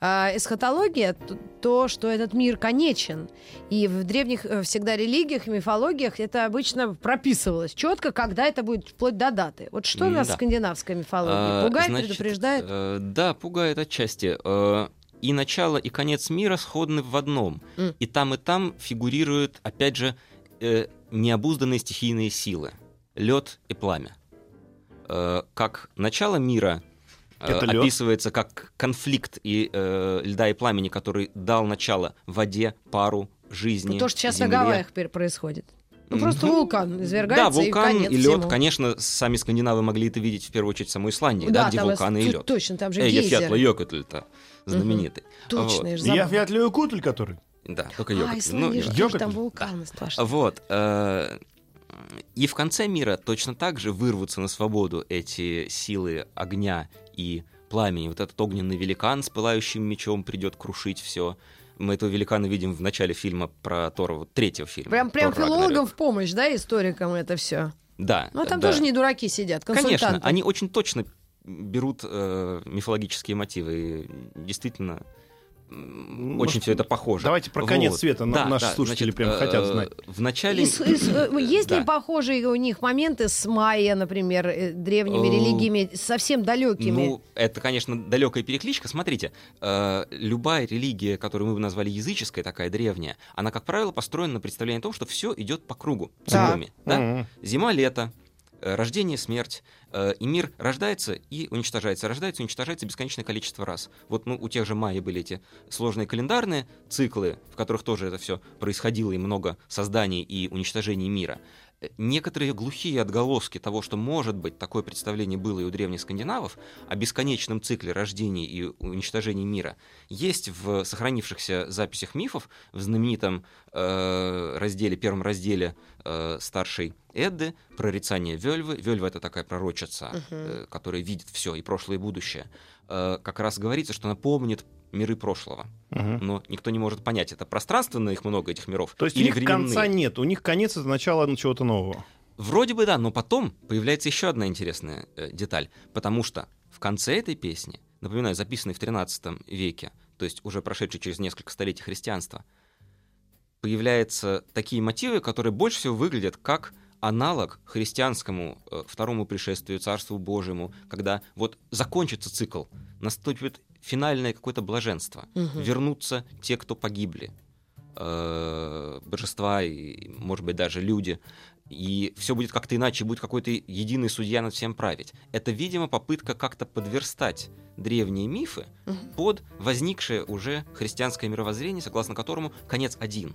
[SPEAKER 2] эсхатология, т- то, что этот мир конечен. И в древних э, всегда религиях и мифологиях это обычно прописывалось четко, когда это будет, вплоть до даты. Вот что
[SPEAKER 4] М,
[SPEAKER 2] нас
[SPEAKER 4] да.
[SPEAKER 2] скандинавская мифология?
[SPEAKER 4] А,
[SPEAKER 2] Пугает,
[SPEAKER 4] значит,
[SPEAKER 2] предупреждает?
[SPEAKER 4] э, да, пугает отчасти. Э, и начало, и конец мира сходны в одном.
[SPEAKER 2] М.
[SPEAKER 4] И там, и там фигурируют, опять же, э, необузданные стихийные силы. Лед и пламя. Э, как начало мира
[SPEAKER 3] Это лёд?
[SPEAKER 4] описывается как конфликт и, э, льда и пламени, который дал начало воде, пару, жизни,
[SPEAKER 2] Ну, то, что сейчас
[SPEAKER 4] земле.
[SPEAKER 2] на Гавайях происходит. Ну, просто вулкан извергается,
[SPEAKER 4] Да, вулкан
[SPEAKER 2] и конец
[SPEAKER 4] и лед,
[SPEAKER 2] всему.
[SPEAKER 4] конечно, сами скандинавы могли это видеть в первую очередь в самой Исландии, да,
[SPEAKER 2] Да,
[SPEAKER 4] где вулканы и лед.
[SPEAKER 2] Точно, там же
[SPEAKER 4] Эй,
[SPEAKER 2] гейзеры.
[SPEAKER 4] Йокотль-то знаменитый.
[SPEAKER 2] Точно,
[SPEAKER 4] Вот.
[SPEAKER 2] я же
[SPEAKER 3] Я который?
[SPEAKER 4] Да, только
[SPEAKER 2] А,
[SPEAKER 4] Йокотль.
[SPEAKER 2] Исландия
[SPEAKER 4] Ну,
[SPEAKER 3] Йокотль.
[SPEAKER 2] там вулканы страшные.
[SPEAKER 4] Вот. э, И в конце мира точно так же вырвутся на свободу эти силы огня и пламени. Вот этот огненный великан с пылающим мечом придет крушить все. Мы этого великана видим в начале фильма про Тора, вот третьего фильма.
[SPEAKER 2] Прям, прям
[SPEAKER 4] Тор
[SPEAKER 2] филологам
[SPEAKER 4] Рагнарёк.
[SPEAKER 2] в помощь, да, историкам это все.
[SPEAKER 4] Да.
[SPEAKER 2] Ну, там
[SPEAKER 4] да.
[SPEAKER 2] тоже не дураки сидят, консультанты.
[SPEAKER 4] Конечно, они очень точно берут э, мифологические мотивы. И действительно, очень все это похоже.
[SPEAKER 3] давайте про конец света. На-
[SPEAKER 4] Да,
[SPEAKER 3] наши
[SPEAKER 4] да,
[SPEAKER 3] слушатели
[SPEAKER 4] значит,
[SPEAKER 3] прям
[SPEAKER 4] э,
[SPEAKER 3] хотят знать.
[SPEAKER 4] В начале...
[SPEAKER 2] И с- и с- э, есть ли
[SPEAKER 4] Да.
[SPEAKER 2] похожие у них моменты с майя, например, э, древними
[SPEAKER 4] Э,
[SPEAKER 2] религиями, совсем далекими?
[SPEAKER 4] Ну, это, конечно, далекая перекличка. Смотрите, э, любая религия, которую мы бы назвали языческой, такая древняя, она, как правило, построена на представлении о том, что все идет по кругу,
[SPEAKER 2] Да.
[SPEAKER 4] циклами. Да?
[SPEAKER 3] Мгм.
[SPEAKER 4] Зима, лето, э, рождение, смерть, э, и мир рождается и уничтожается, рождается и уничтожается бесконечное количество раз. Вот ну, у тех же майя были эти сложные календарные циклы, в которых тоже это все происходило, и много созданий и уничтожений мира. Некоторые глухие отголоски того, что, может быть, такое представление было и у древних скандинавов о бесконечном цикле рождения и уничтожения мира, есть в сохранившихся записях мифов, в знаменитом э, разделе, первом разделе э, старшей Эдды, прорицание Вельвы. Вельва — это такая пророчица, э, которая видит все, и прошлое, и будущее. Э, как раз говорится, что она помнит миры прошлого.
[SPEAKER 3] Мгм.
[SPEAKER 4] Но никто не может понять, это пространственно их много, этих миров,
[SPEAKER 3] То есть у
[SPEAKER 4] или
[SPEAKER 3] них
[SPEAKER 4] временные.
[SPEAKER 3] конца нет, у них конец это начало чего-то нового.
[SPEAKER 4] Вроде бы да, но потом появляется еще одна интересная э, деталь, потому что в конце этой песни, напоминаю, записанной в 13 веке, то есть уже прошедшей через несколько столетий христианства, появляются такие мотивы, которые больше всего выглядят как аналог христианскому э, второму пришествию, Царству Божьему, когда вот закончится цикл, наступит финальное какое-то блаженство,
[SPEAKER 2] Мгм.
[SPEAKER 4] вернутся те, кто погибли, э, божества и, может быть, даже люди, и все будет как-то иначе, будет какой-то единый судья над всем править. Это, видимо, попытка как-то подверстать древние мифы
[SPEAKER 2] Мгм.
[SPEAKER 4] под возникшее уже христианское мировоззрение, согласно которому конец один.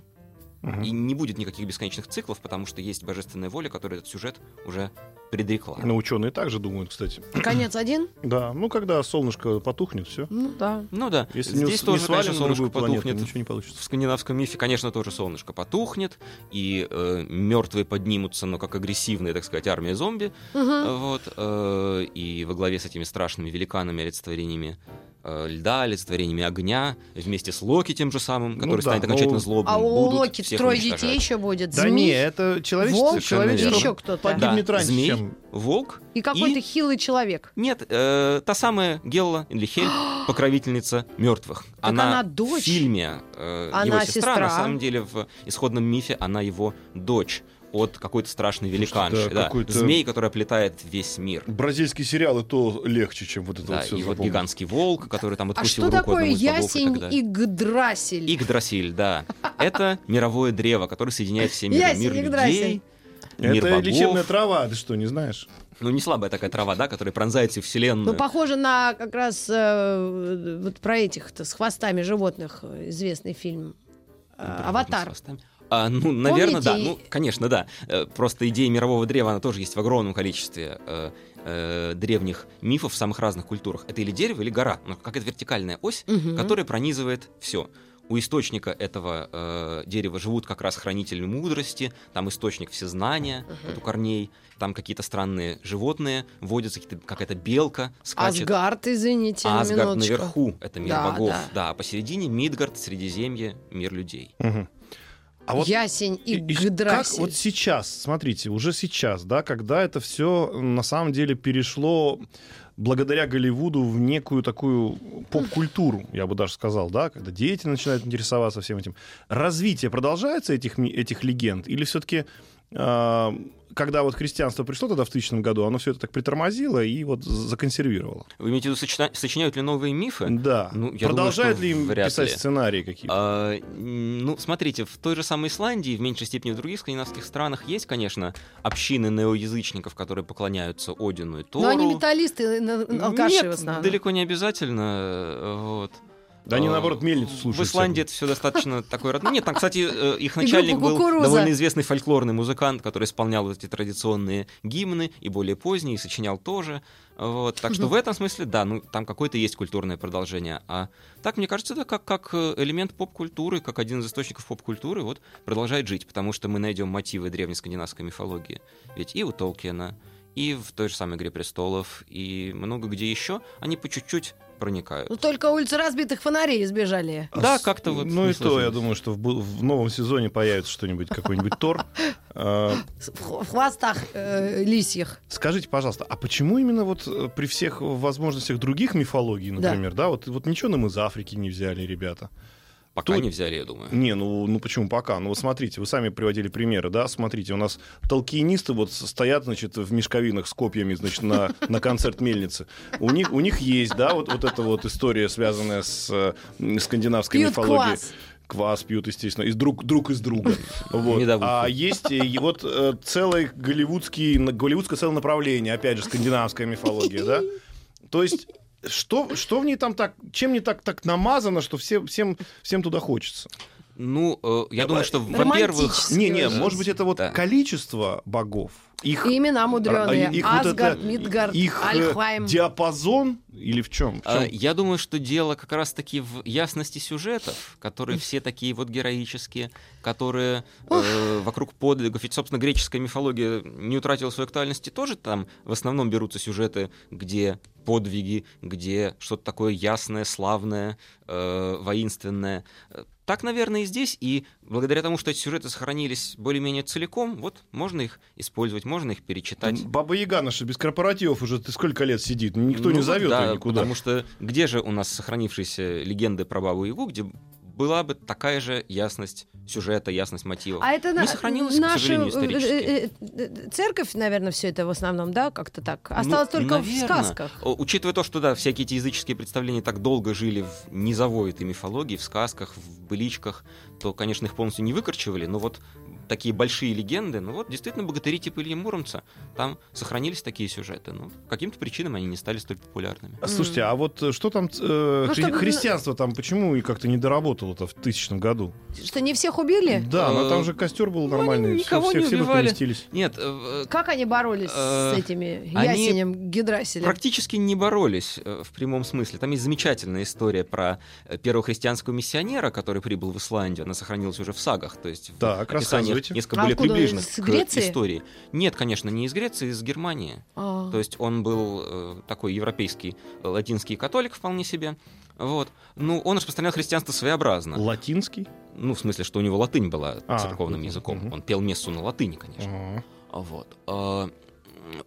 [SPEAKER 3] Мгм.
[SPEAKER 4] И не будет никаких бесконечных циклов, потому что есть божественная воля, которая этот сюжет уже предрекла.
[SPEAKER 3] Ну, ученые также думают, кстати.
[SPEAKER 2] Конец один?
[SPEAKER 3] Да, ну когда солнышко потухнет, все.
[SPEAKER 2] Ну да.
[SPEAKER 4] Ну да,
[SPEAKER 3] Если не,
[SPEAKER 4] здесь
[SPEAKER 3] не
[SPEAKER 4] тоже,
[SPEAKER 3] свалим
[SPEAKER 4] конечно, солнышко
[SPEAKER 3] планету,
[SPEAKER 4] потухнет.
[SPEAKER 3] ничего не получится.
[SPEAKER 4] В скандинавском мифе, конечно, тоже солнышко потухнет, и мертвые поднимутся, но как агрессивная, так сказать, армия зомби.
[SPEAKER 2] Мгм.
[SPEAKER 4] Вот, э, и во главе с этими страшными великанами, олицетворениями э, льда, олицетворениями огня, вместе с Локи тем же самым, который
[SPEAKER 3] Ну да,
[SPEAKER 4] станет
[SPEAKER 3] но-
[SPEAKER 4] окончательно злобным.
[SPEAKER 2] А у
[SPEAKER 4] будут
[SPEAKER 2] Локи
[SPEAKER 4] всех
[SPEAKER 2] трое
[SPEAKER 4] уничтожать.
[SPEAKER 2] детей еще будет.
[SPEAKER 3] Да
[SPEAKER 2] Змей
[SPEAKER 3] не, это человечество,
[SPEAKER 2] волк,
[SPEAKER 3] человечество
[SPEAKER 2] еще кто-то.
[SPEAKER 3] погибнет
[SPEAKER 4] Да,
[SPEAKER 3] раньше,
[SPEAKER 4] змей.
[SPEAKER 3] чем...
[SPEAKER 4] Волк
[SPEAKER 2] и какой-то
[SPEAKER 4] и-
[SPEAKER 2] хилый человек.
[SPEAKER 4] Нет, э, та самая Гелла или Хель, покровительница мертвых.
[SPEAKER 2] она дочь?
[SPEAKER 4] в фильме э,
[SPEAKER 2] Она
[SPEAKER 4] его сестра,
[SPEAKER 2] сестра.
[SPEAKER 4] на самом деле в исходном мифе она его дочь от какой-то страшной великанши.
[SPEAKER 3] да,
[SPEAKER 4] да.
[SPEAKER 3] какой-то-
[SPEAKER 4] Змей, который оплетает весь мир.
[SPEAKER 3] Бразильский сериал и то легче, чем вот это
[SPEAKER 4] Да,
[SPEAKER 3] вот все
[SPEAKER 4] и вот гигантский волк, который там
[SPEAKER 2] А
[SPEAKER 4] откусил
[SPEAKER 2] что
[SPEAKER 4] руку
[SPEAKER 2] такое
[SPEAKER 4] и
[SPEAKER 2] ясень
[SPEAKER 4] далее.
[SPEAKER 2] Игдрасиль?
[SPEAKER 4] Игдрасиль, да. Это мировое древо, которое соединяет все миры.
[SPEAKER 2] Ясень
[SPEAKER 4] Мир людей, мир
[SPEAKER 3] Это лечебная трава, ты что, не знаешь?
[SPEAKER 4] Ну, не слабая такая трава, да, которая пронзает всю вселенную.
[SPEAKER 2] Ну, похоже на как раз э, вот про этих-то с хвостами животных э, известный фильм. Э,
[SPEAKER 4] с
[SPEAKER 2] Аватар.
[SPEAKER 4] хвостами. А, ну, наверное, да.
[SPEAKER 2] Помните,
[SPEAKER 4] Ну, конечно, да. Э, Просто идея мирового древа, она тоже есть в огромном количестве э, э, древних мифов в самых разных культурах. Это или дерево, или гора. Ну, как это вертикальная ось,
[SPEAKER 2] Мгм.
[SPEAKER 4] которая пронизывает все. У источника этого э, дерева живут как раз хранители мудрости, там источник всезнания, вот у корней, там какие-то странные животные водятся, какие-то- какая-то белка скачет.
[SPEAKER 2] Асгард, извините, на
[SPEAKER 4] Асгард
[SPEAKER 2] минуточку.
[SPEAKER 4] наверху — это мир
[SPEAKER 2] Да,
[SPEAKER 4] богов.
[SPEAKER 2] да.
[SPEAKER 4] Да. а посередине Мидгард, Средиземье, мир людей.
[SPEAKER 3] Мгм. А вот
[SPEAKER 2] Ясень и,
[SPEAKER 3] И- и как вот сейчас, смотрите, уже сейчас, да, когда это все на самом деле перешло благодаря Голливуду в некую такую поп-культуру, я бы даже сказал, да, когда дети начинают интересоваться всем этим. Развитие продолжается этих, этих легенд? Или все-таки когда вот христианство пришло тогда в 1000 году, оно все это так притормозило и вот законсервировало?
[SPEAKER 4] Вы имеете в виду, сочета- сочиняют ли новые мифы?
[SPEAKER 3] Да.
[SPEAKER 4] Ну, я
[SPEAKER 3] Продолжают
[SPEAKER 4] думаю,
[SPEAKER 3] ли им
[SPEAKER 4] вряд
[SPEAKER 3] писать
[SPEAKER 4] ли.
[SPEAKER 3] сценарии какие-то?
[SPEAKER 4] А, ну, смотрите, в той же самой Исландии, в меньшей степени в других скандинавских странах, есть, конечно, общины неоязычников, которые поклоняются Одину и Тору.
[SPEAKER 2] Но они металлисты, на- алкаши
[SPEAKER 4] Нет,
[SPEAKER 2] в основном.
[SPEAKER 4] далеко не обязательно. э, Вот.
[SPEAKER 3] Да они,
[SPEAKER 4] А,
[SPEAKER 3] наоборот, мельницу слушают.
[SPEAKER 4] В Исландии это все достаточно такой родной. Нет, там, кстати, э, их начальник был довольно известный фольклорный музыкант, который исполнял вот эти традиционные гимны, и более поздние, и сочинял тоже. Вот. Так что в этом смысле, да, ну там какое-то есть культурное продолжение. А так, мне кажется, это как, как э, элемент поп-культуры, как один из источников поп-культуры, вот продолжает жить, потому что мы найдем мотивы древней скандинавской мифологии. Ведь и у Толкиена, и в той же самой «Игре престолов», и много где еще, они по чуть-чуть проникают.
[SPEAKER 2] Ну, только улицы разбитых фонарей избежали.
[SPEAKER 4] Да,
[SPEAKER 3] с-
[SPEAKER 4] как-то вот
[SPEAKER 3] Ну и то, я думаю, что в, в новом сезоне появится что-нибудь, какой-нибудь Тор. А,
[SPEAKER 2] В хвостах э, лисьих.
[SPEAKER 3] Скажите, пожалуйста, а почему именно вот э, при всех возможностях других мифологий, например, да, вот, вот ничего нам из Африки не взяли, ребята?
[SPEAKER 4] Пока
[SPEAKER 3] Тут-
[SPEAKER 4] не взяли, я думаю.
[SPEAKER 3] Не, ну, ну почему пока? Ну вот смотрите, вы сами приводили примеры, да, смотрите, у нас толкиенисты вот стоят, значит, в мешковинах с копьями, значит, на, на концерт мельницы. У них, у них есть, да, вот, вот эта вот история, связанная с э, скандинавской
[SPEAKER 2] Пьют
[SPEAKER 3] мифологией.
[SPEAKER 2] квас.
[SPEAKER 3] Квас пьют, естественно, из друг, друг из друга. Вот. А есть э, и вот э, целый голливудский, голливудское целое направление, опять же, скандинавская мифология, да? То есть что, что в ней там так, чем не так, так намазано, что все, всем, всем туда хочется?
[SPEAKER 4] Ну, э, я думаю, что, во-первых.
[SPEAKER 3] Не-не, может быть, это вот
[SPEAKER 4] Да.
[SPEAKER 3] количество богов, их,
[SPEAKER 2] И имена мудреные.
[SPEAKER 3] а, их вот
[SPEAKER 2] Асгард,
[SPEAKER 3] это-
[SPEAKER 2] Мидгард,
[SPEAKER 3] их э,
[SPEAKER 2] Альхайм.
[SPEAKER 3] диапазон или в чем?
[SPEAKER 4] а, я думаю, что дело как раз-таки в ясности сюжетов, которые все такие вот героические, которые э, вокруг подвигов. Ведь, собственно, греческая мифология не утратила своей актуальности тоже. Там в основном берутся сюжеты, где подвиги, где что-то такое ясное, славное, э, воинственное. Так, наверное, и здесь. И благодаря тому, что эти сюжеты сохранились более-менее целиком, вот можно их использовать, можно их перечитать.
[SPEAKER 3] Баба Яга наша без корпоративов уже ты сколько лет сидит, никто
[SPEAKER 4] Ну
[SPEAKER 3] не зовет
[SPEAKER 4] да,
[SPEAKER 3] ее никуда.
[SPEAKER 4] Потому что где же у нас сохранившиеся легенды про Бабу Ягу, где была бы такая же ясность сюжета, ясность мотивов?
[SPEAKER 2] А это
[SPEAKER 4] не сохранилось, к
[SPEAKER 2] наша
[SPEAKER 4] сожалению, исторически.
[SPEAKER 2] э, э, э, церковь, наверное, все это в основном, да, как-то так. Осталось
[SPEAKER 4] Ну,
[SPEAKER 2] только в
[SPEAKER 4] наверно.
[SPEAKER 2] сказках.
[SPEAKER 4] Учитывая то, что да, всякие эти языческие представления так долго жили в низовой этой мифологии, в сказках, в быличках, то, конечно, их полностью не выкорчевали, но вот такие большие легенды, ну вот действительно богатыри типа Ильи Муромца, там сохранились такие сюжеты, но по каким-то причинам они не стали столь популярными.
[SPEAKER 3] А, Слушайте, а вот э, что там э,
[SPEAKER 2] Ну,
[SPEAKER 3] хри-
[SPEAKER 2] чтобы-
[SPEAKER 3] христианство там почему и как-то не доработало-то в тысячном году?
[SPEAKER 2] Что не всех убили?
[SPEAKER 3] Да, но
[SPEAKER 4] Э,
[SPEAKER 3] там же костер был
[SPEAKER 4] ну,
[SPEAKER 3] нормальный,
[SPEAKER 4] никого
[SPEAKER 3] все,
[SPEAKER 4] не
[SPEAKER 3] все
[SPEAKER 4] убивали.
[SPEAKER 3] поместились.
[SPEAKER 4] Нет, э,
[SPEAKER 2] Как они боролись с этими ясенем, гидраселем?
[SPEAKER 4] практически не боролись в прямом смысле. Там есть замечательная история про первого христианского миссионера, который прибыл в Исландию. Она сохранилась уже в сагах, то есть в описаниях
[SPEAKER 3] рассказывайте.
[SPEAKER 4] несколько
[SPEAKER 2] А
[SPEAKER 4] более
[SPEAKER 2] откуда?
[SPEAKER 4] приближенных
[SPEAKER 2] Из
[SPEAKER 4] к
[SPEAKER 2] Греции?
[SPEAKER 4] истории. Нет, конечно, не из Греции, из Германии.
[SPEAKER 2] А.
[SPEAKER 4] То есть он был э, такой европейский э, латинский католик вполне себе. Вот. Ну, он распространял христианство своеобразно.
[SPEAKER 3] Латинский?
[SPEAKER 4] Ну, в смысле, что у него латынь была
[SPEAKER 3] А,
[SPEAKER 4] церковным языком.
[SPEAKER 3] мгм.
[SPEAKER 4] Он пел мессу на латыни, конечно.
[SPEAKER 3] Ага.
[SPEAKER 4] Вот.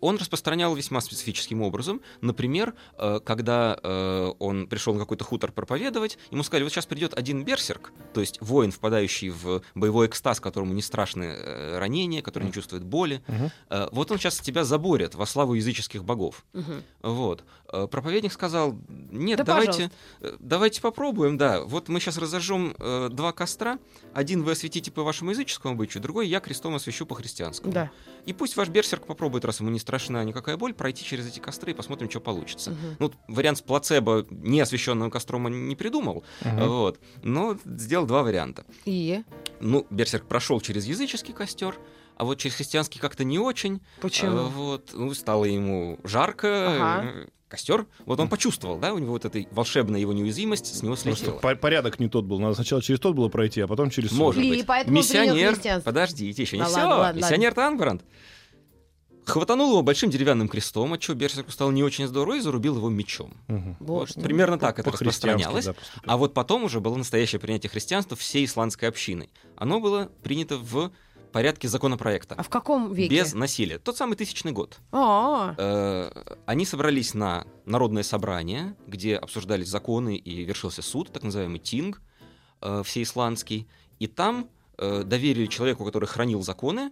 [SPEAKER 4] Он распространял весьма специфическим образом. Например, э, когда э, он пришел на какой-то хутор проповедовать, ему сказали, вот сейчас придет один берсерк, то есть воин, впадающий в боевой экстаз, которому не страшны э, ранения, который не чувствует боли. Э, Вот он сейчас тебя заборет во славу языческих богов.
[SPEAKER 2] Мгм.
[SPEAKER 4] Вот. Проповедник сказал, нет,
[SPEAKER 2] Да,
[SPEAKER 4] давайте, давайте попробуем, да. Вот мы сейчас разожжем два костра. Один вы осветите по вашему языческому обычаю, другой я крестом освящу по христианскому.
[SPEAKER 2] Да.
[SPEAKER 4] И пусть ваш берсерк попробует, раз ему не страшна никакая боль, пройти через эти костры и посмотрим, что получится.
[SPEAKER 2] Мгм.
[SPEAKER 4] Ну, вариант с плацебо, не освещенным костром, он не придумал,
[SPEAKER 3] Мгм.
[SPEAKER 4] вот, но сделал два варианта.
[SPEAKER 2] И?
[SPEAKER 4] Ну, берсерк прошел через языческий костер, а вот через христианский как-то не очень.
[SPEAKER 2] Почему?
[SPEAKER 4] Э, Вот, ну, стало ему жарко,
[SPEAKER 2] Ага.
[SPEAKER 4] э, костер. Вот он почувствовал, да, у него вот эта волшебная его неуязвимость с него
[SPEAKER 3] Просто
[SPEAKER 4] слетела.
[SPEAKER 3] по- порядок не тот был. Надо сначала через тот было пройти, а потом через.
[SPEAKER 4] Может
[SPEAKER 2] И
[SPEAKER 4] быть.
[SPEAKER 2] поэтому
[SPEAKER 4] Миссионер, подождите, еще не
[SPEAKER 2] Да
[SPEAKER 4] все.
[SPEAKER 2] ладно, ладно,
[SPEAKER 4] Миссионер Танбранд хватанул его большим деревянным крестом, отчего Берсерку стало не очень здорово, и зарубил его мечом.
[SPEAKER 3] Мгм.
[SPEAKER 2] Вот.
[SPEAKER 4] Вот, примерно так это распространялось.
[SPEAKER 3] да, поступил.
[SPEAKER 4] А вот потом уже было настоящее принятие христианства всей исландской общиной. Оно было принято в порядке законопроекта.
[SPEAKER 2] А в каком веке?
[SPEAKER 4] Без насилия. Тот самый тысячный год.
[SPEAKER 2] А,
[SPEAKER 4] Э, Они собрались на народное собрание, где обсуждались законы и вершился суд, так называемый Тинг э, всеисландский. И там э, доверили человеку, который хранил законы,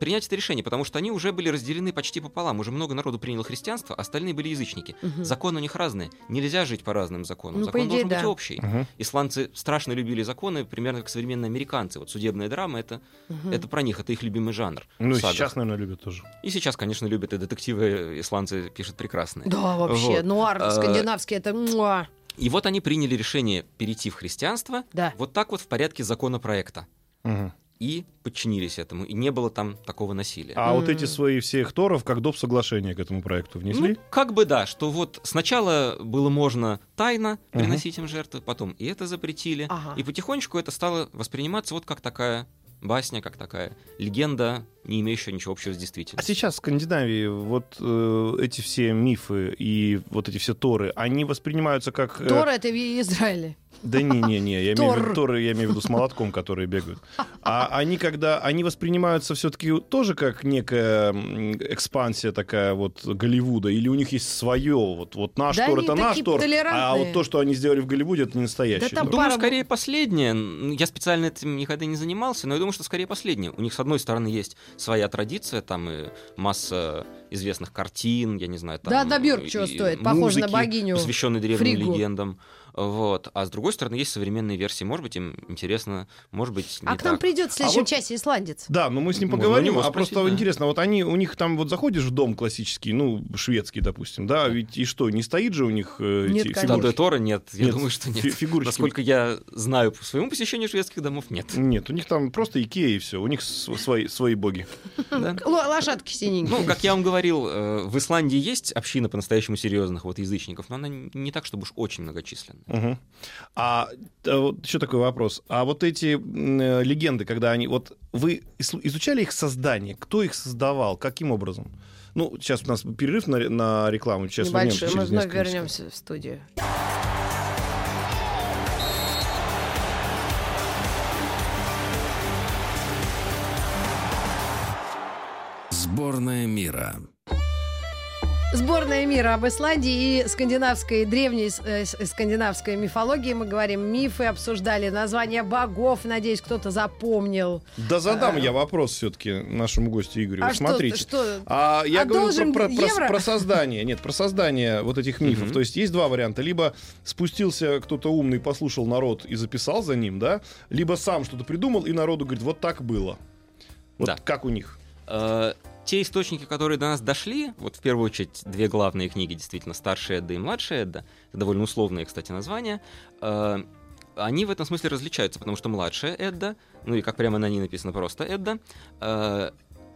[SPEAKER 4] принять это решение, потому что они уже были разделены почти пополам. Уже много народу приняло христианство, остальные были язычники.
[SPEAKER 2] мгм.
[SPEAKER 4] Законы у них разные. Нельзя жить по разным законам.
[SPEAKER 2] Ну, по
[SPEAKER 4] Закон
[SPEAKER 2] идее,
[SPEAKER 4] должен быть
[SPEAKER 2] да.
[SPEAKER 4] общий.
[SPEAKER 3] Мгм.
[SPEAKER 4] Исландцы страшно любили законы, примерно как современные американцы. Вот судебная драма это,
[SPEAKER 2] Мгм.
[SPEAKER 4] это про них, это их любимый жанр.
[SPEAKER 3] Ну, и сейчас, наверное, любят тоже.
[SPEAKER 4] И сейчас, конечно, любят и детективы исландцы пишут прекрасные.
[SPEAKER 2] Да, вообще,
[SPEAKER 4] Вот.
[SPEAKER 2] нуар
[SPEAKER 4] А,
[SPEAKER 2] скандинавский, это... муа.
[SPEAKER 4] И вот они приняли решение перейти в христианство
[SPEAKER 2] Да.
[SPEAKER 4] вот так вот в порядке законопроекта.
[SPEAKER 3] Мгм.
[SPEAKER 4] И подчинились этому. И не было там такого насилия.
[SPEAKER 3] А вот
[SPEAKER 2] М.
[SPEAKER 3] эти свои все хторов, как доп. соглашение к этому проекту внесли?
[SPEAKER 4] Ну, как бы да, что вот сначала было можно тайно приносить им жертвы, потом и это запретили.
[SPEAKER 2] Ага.
[SPEAKER 4] И потихонечку это стало восприниматься вот как такая басня, как такая легенда, не имеющая ничего общего с
[SPEAKER 3] А
[SPEAKER 4] действительностью.
[SPEAKER 3] сейчас в Скандинавии вот э, эти все мифы и вот эти все торы, они воспринимаются как... э,
[SPEAKER 2] Тора это в Израиле.
[SPEAKER 3] Да не-не-не, я имею в виду торы, я имею в виду с молотком, которые бегают. А они когда, они воспринимаются все-таки тоже как некая экспансия такая вот Голливуда, или у них есть свое, вот, вот наш
[SPEAKER 2] Да
[SPEAKER 3] тор это наш тор, а вот то, что они сделали в Голливуде, это не настоящий.
[SPEAKER 2] Да там.
[SPEAKER 4] Думаю,
[SPEAKER 2] пара-
[SPEAKER 4] скорее последнее. Я специально этим никогда не занимался, но я думаю, что скорее последнее. У них, с одной стороны, есть своя традиция, там и масса известных картин, я не знаю, там...
[SPEAKER 2] Да, да, Бьорк чего
[SPEAKER 4] и
[SPEAKER 2] стоит, похоже на богиню
[SPEAKER 4] посвященной древним
[SPEAKER 2] Фригу.
[SPEAKER 4] легендам. Вот. А с другой стороны, есть современные версии. Может быть, им интересно, может быть, не
[SPEAKER 2] А к нам
[SPEAKER 4] так.
[SPEAKER 2] придет в следующем
[SPEAKER 3] вот-
[SPEAKER 2] часе исландец.
[SPEAKER 3] Да, но мы с ним поговорим, а
[SPEAKER 4] спросить,
[SPEAKER 3] просто
[SPEAKER 4] да.
[SPEAKER 3] интересно, вот они, у них там вот заходишь в дом классический, ну, шведский, допустим, да, ведь и что, не стоит же у них э,
[SPEAKER 2] Нет,
[SPEAKER 3] эти
[SPEAKER 2] конечно.
[SPEAKER 3] фигурки?
[SPEAKER 4] Статуя Тора нет, я
[SPEAKER 3] Нет,
[SPEAKER 4] думаю, что нет.
[SPEAKER 3] фи- фигурочки.
[SPEAKER 4] Насколько я знаю по своему посещению шведских домов, нет.
[SPEAKER 3] Нет, у них там просто Икея и все, у них свои, свои боги.
[SPEAKER 4] Да.
[SPEAKER 2] Лошадки синенькие.
[SPEAKER 4] Ну, как я вам говорил, э, в Исландии есть община по-настоящему серьезных вот язычников, но она не так, чтобы уж очень многочисленная.
[SPEAKER 3] Мгм. А э, вот еще такой вопрос. А вот эти э, легенды, когда они... Вот вы изучали их создание? Кто их создавал? Каким образом? Ну, сейчас у нас перерыв на, на рекламу. Сейчас
[SPEAKER 2] Небольшой,
[SPEAKER 3] вернемся
[SPEAKER 2] мы вновь вернемся в студию.
[SPEAKER 1] Сборная мира.
[SPEAKER 2] Сборная мира об Исландии и скандинавской, древней э, скандинавской мифологии. Мы говорим мифы, обсуждали названия богов. Надеюсь, кто-то запомнил.
[SPEAKER 3] Да задам я вопрос все-таки нашему гостю Игорю.
[SPEAKER 2] А
[SPEAKER 3] Смотрите.
[SPEAKER 2] что, что?
[SPEAKER 3] А я
[SPEAKER 2] А
[SPEAKER 3] говорю про, про- про-
[SPEAKER 2] евро?
[SPEAKER 3] про создание. Нет, про создание вот этих мифов.
[SPEAKER 4] Мгм.
[SPEAKER 3] То есть есть два варианта. Либо спустился кто-то умный, послушал народ и записал за ним, да? Либо сам что-то придумал, и народу говорит, вот так было. Вот
[SPEAKER 4] Да.
[SPEAKER 3] как у них.
[SPEAKER 4] Те источники, которые до нас дошли, вот в первую очередь две главные книги, действительно, «Старшая Эдда» и «Младшая Эдда», довольно условные, кстати, названия, э, они в этом смысле различаются, потому что «Младшая Эдда», ну и как прямо на ней написано просто «Эдда», э,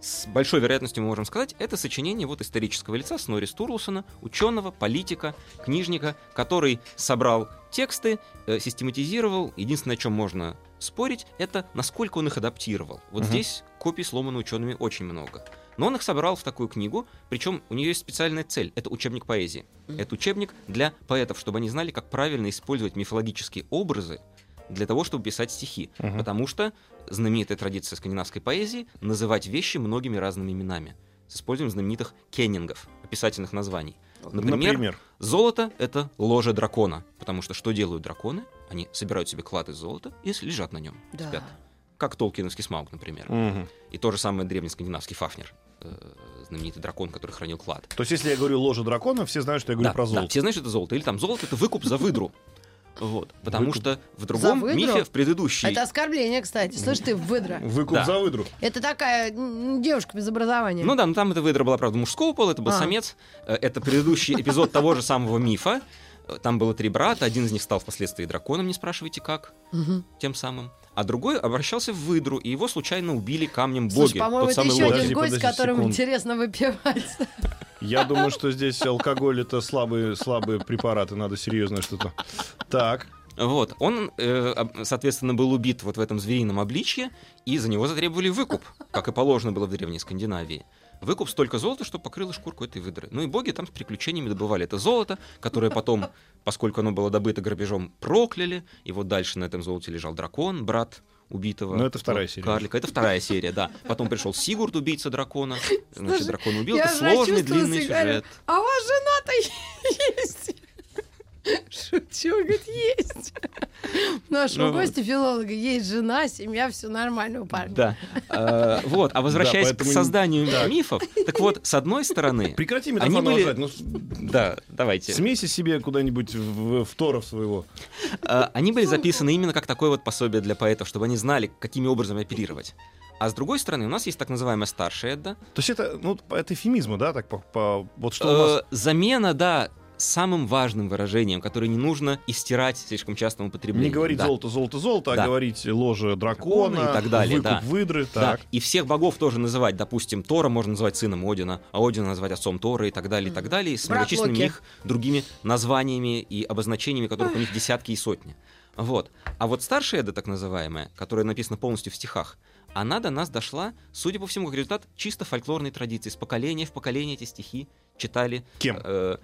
[SPEAKER 4] с большой вероятностью мы можем сказать, это сочинение вот исторического лица Снори Стурлсона, ученого, политика, книжника, который собрал тексты, э, систематизировал. Единственное, о чем можно спорить, это насколько он их адаптировал. Вот
[SPEAKER 3] Мгм.
[SPEAKER 4] здесь копий сломаны учеными очень много. Но он их собрал в такую книгу, причем у нее есть специальная цель. Это учебник поэзии. Это учебник для поэтов, чтобы они знали, как правильно использовать мифологические образы для того, чтобы писать стихи.
[SPEAKER 3] Мгм.
[SPEAKER 4] Потому что знаменитая традиция скандинавской поэзии называть вещи многими разными именами. С использованием знаменитых кеннингов, описательных названий. Например,
[SPEAKER 3] Например.
[SPEAKER 4] золото — это ложе дракона. Потому что что делают драконы? Они собирают себе клад из золота и лежат на нем,
[SPEAKER 2] Да.
[SPEAKER 4] спят. Как толкиновский смауг, например.
[SPEAKER 3] Мгм.
[SPEAKER 4] И то же самое древнескандинавский Фафнер, э, знаменитый дракон, который хранил клад.
[SPEAKER 3] То есть, если я говорю ложа дракона, все знают, что я говорю
[SPEAKER 4] да,
[SPEAKER 3] про
[SPEAKER 4] да,
[SPEAKER 3] золото.
[SPEAKER 4] все знают, что это золото. Или там золото — это выкуп за выдру. Вот. Потому
[SPEAKER 3] Выкуп.
[SPEAKER 4] что в другом
[SPEAKER 2] выдру?
[SPEAKER 4] мифе, в предыдущей...
[SPEAKER 2] Это оскорбление, кстати. Слышь ты, выдра.
[SPEAKER 3] Выкуп
[SPEAKER 4] Да.
[SPEAKER 3] за выдру.
[SPEAKER 2] Это такая девушка без образования.
[SPEAKER 4] Ну да, но там эта выдра была, правда, мужского пола, это был
[SPEAKER 2] А.
[SPEAKER 4] самец. Э, Это предыдущий эпизод того же самого мифа. Э, Там было три брата, один из них стал впоследствии драконом, не спрашивайте как,
[SPEAKER 2] Мгм.
[SPEAKER 4] тем самым. А другой обращался в выдру, и его случайно убили камнем боги.
[SPEAKER 2] Слушай, по-моему, это
[SPEAKER 4] самый
[SPEAKER 2] еще один гость,
[SPEAKER 3] секунду.
[SPEAKER 2] интересно выпивать.
[SPEAKER 3] Я думаю, что здесь алкоголь это слабые, слабые препараты, надо серьезное что-то. Так.
[SPEAKER 4] Вот, он, э, соответственно, был убит вот в этом зверином обличье, и за него затребовали выкуп, как и положено было в Древней Скандинавии. Выкуп столько золота, что покрыло шкурку этой выдры. Ну и боги там с приключениями добывали это золото, которое потом, поскольку оно было добыто грабежом, прокляли. И вот дальше на этом золоте лежал дракон, брат убитого.
[SPEAKER 3] Ну, это вторая
[SPEAKER 4] вот,
[SPEAKER 3] серия.
[SPEAKER 4] Карлика. Это вторая серия, да. Потом пришел Сигурд, убийца дракона. Значит, дракон убил.
[SPEAKER 2] я
[SPEAKER 4] Это сложный, длинный сюжет.
[SPEAKER 2] А у вас жена-то есть? Шучу, говорит, есть. Нашего
[SPEAKER 4] Ну
[SPEAKER 2] гостя филолога есть жена, семья, все нормально у парня.
[SPEAKER 4] Да. Э, Вот. А возвращаясь к
[SPEAKER 3] поэтому-
[SPEAKER 4] созданию
[SPEAKER 3] Так.
[SPEAKER 4] мифов, так вот, с одной стороны...
[SPEAKER 3] Прекрати
[SPEAKER 4] Они
[SPEAKER 3] метафор
[SPEAKER 4] были-
[SPEAKER 3] наложить. Ну,
[SPEAKER 4] Да, давайте.
[SPEAKER 3] смейся себе куда-нибудь в, в Торов своего.
[SPEAKER 4] Э, Они были записаны именно как такое вот пособие для поэтов, чтобы они знали, какими образом оперировать. А с другой стороны, у нас есть так называемая старшая Эдда.
[SPEAKER 3] То есть это, ну, это эфемизмы, да, так по, по- вот что у вас...
[SPEAKER 4] Э, Замена, да, самым важным выражением, которое не нужно истирать слишком частом употреблении.
[SPEAKER 3] Не говорить
[SPEAKER 4] Да.
[SPEAKER 3] золото, золото, золото,
[SPEAKER 4] Да.
[SPEAKER 3] а говорить ложе дракона,
[SPEAKER 4] Дракона и так далее,
[SPEAKER 3] выкуп
[SPEAKER 4] да.
[SPEAKER 3] выдры,
[SPEAKER 4] Да,
[SPEAKER 3] так.
[SPEAKER 4] и всех богов тоже называть, допустим, Тора можно называть сыном Одина, а Одина назвать отцом Тора и так далее, и так далее, с многочисленными их другими названиями и обозначениями, которых у них десятки и сотни. Вот. А вот старшая Эда, так называемая, которая написана полностью в стихах, она до нас дошла, судя по всему, как результат чисто фольклорной традиции. С поколения в поколение эти стихи читали.
[SPEAKER 3] Кем?
[SPEAKER 4] э,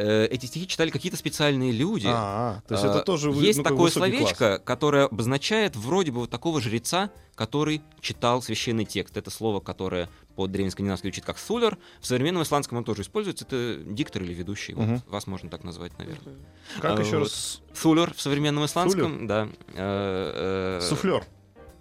[SPEAKER 4] эти стихи читали какие-то специальные люди.
[SPEAKER 3] А, то есть
[SPEAKER 4] А,
[SPEAKER 3] это тоже вы-
[SPEAKER 4] Есть
[SPEAKER 3] ну,
[SPEAKER 4] такое
[SPEAKER 3] класс.
[SPEAKER 4] словечко, которое обозначает вроде бы вот такого жреца, который читал священный текст. Это слово, которое по древнескандинавски звучит как сулер. В современном исландском оно тоже используется. Это диктор или ведущий. Вот
[SPEAKER 3] Мгм.
[SPEAKER 4] вас можно так назвать, наверное.
[SPEAKER 3] Как
[SPEAKER 4] А,
[SPEAKER 3] еще
[SPEAKER 4] вот.
[SPEAKER 3] раз?
[SPEAKER 4] Сулер в современном исландском, да. Э, э,
[SPEAKER 3] Суфлер.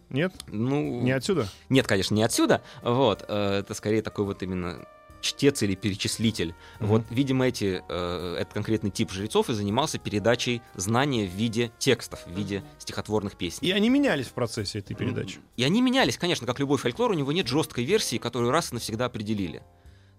[SPEAKER 3] Нет?
[SPEAKER 4] Ну,
[SPEAKER 3] Не отсюда?
[SPEAKER 4] нет, конечно, не отсюда. Вот, э, это скорее такой вот именно чтец или перечислитель.
[SPEAKER 3] Мгм.
[SPEAKER 4] Вот, видимо, эти, э, этот конкретный тип жрецов и занимался передачей знания в виде текстов, в виде стихотворных песней.
[SPEAKER 3] И они менялись в процессе этой передачи.
[SPEAKER 4] И они менялись, конечно, как любой фольклор, у него нет жесткой версии, которую раз и навсегда определили.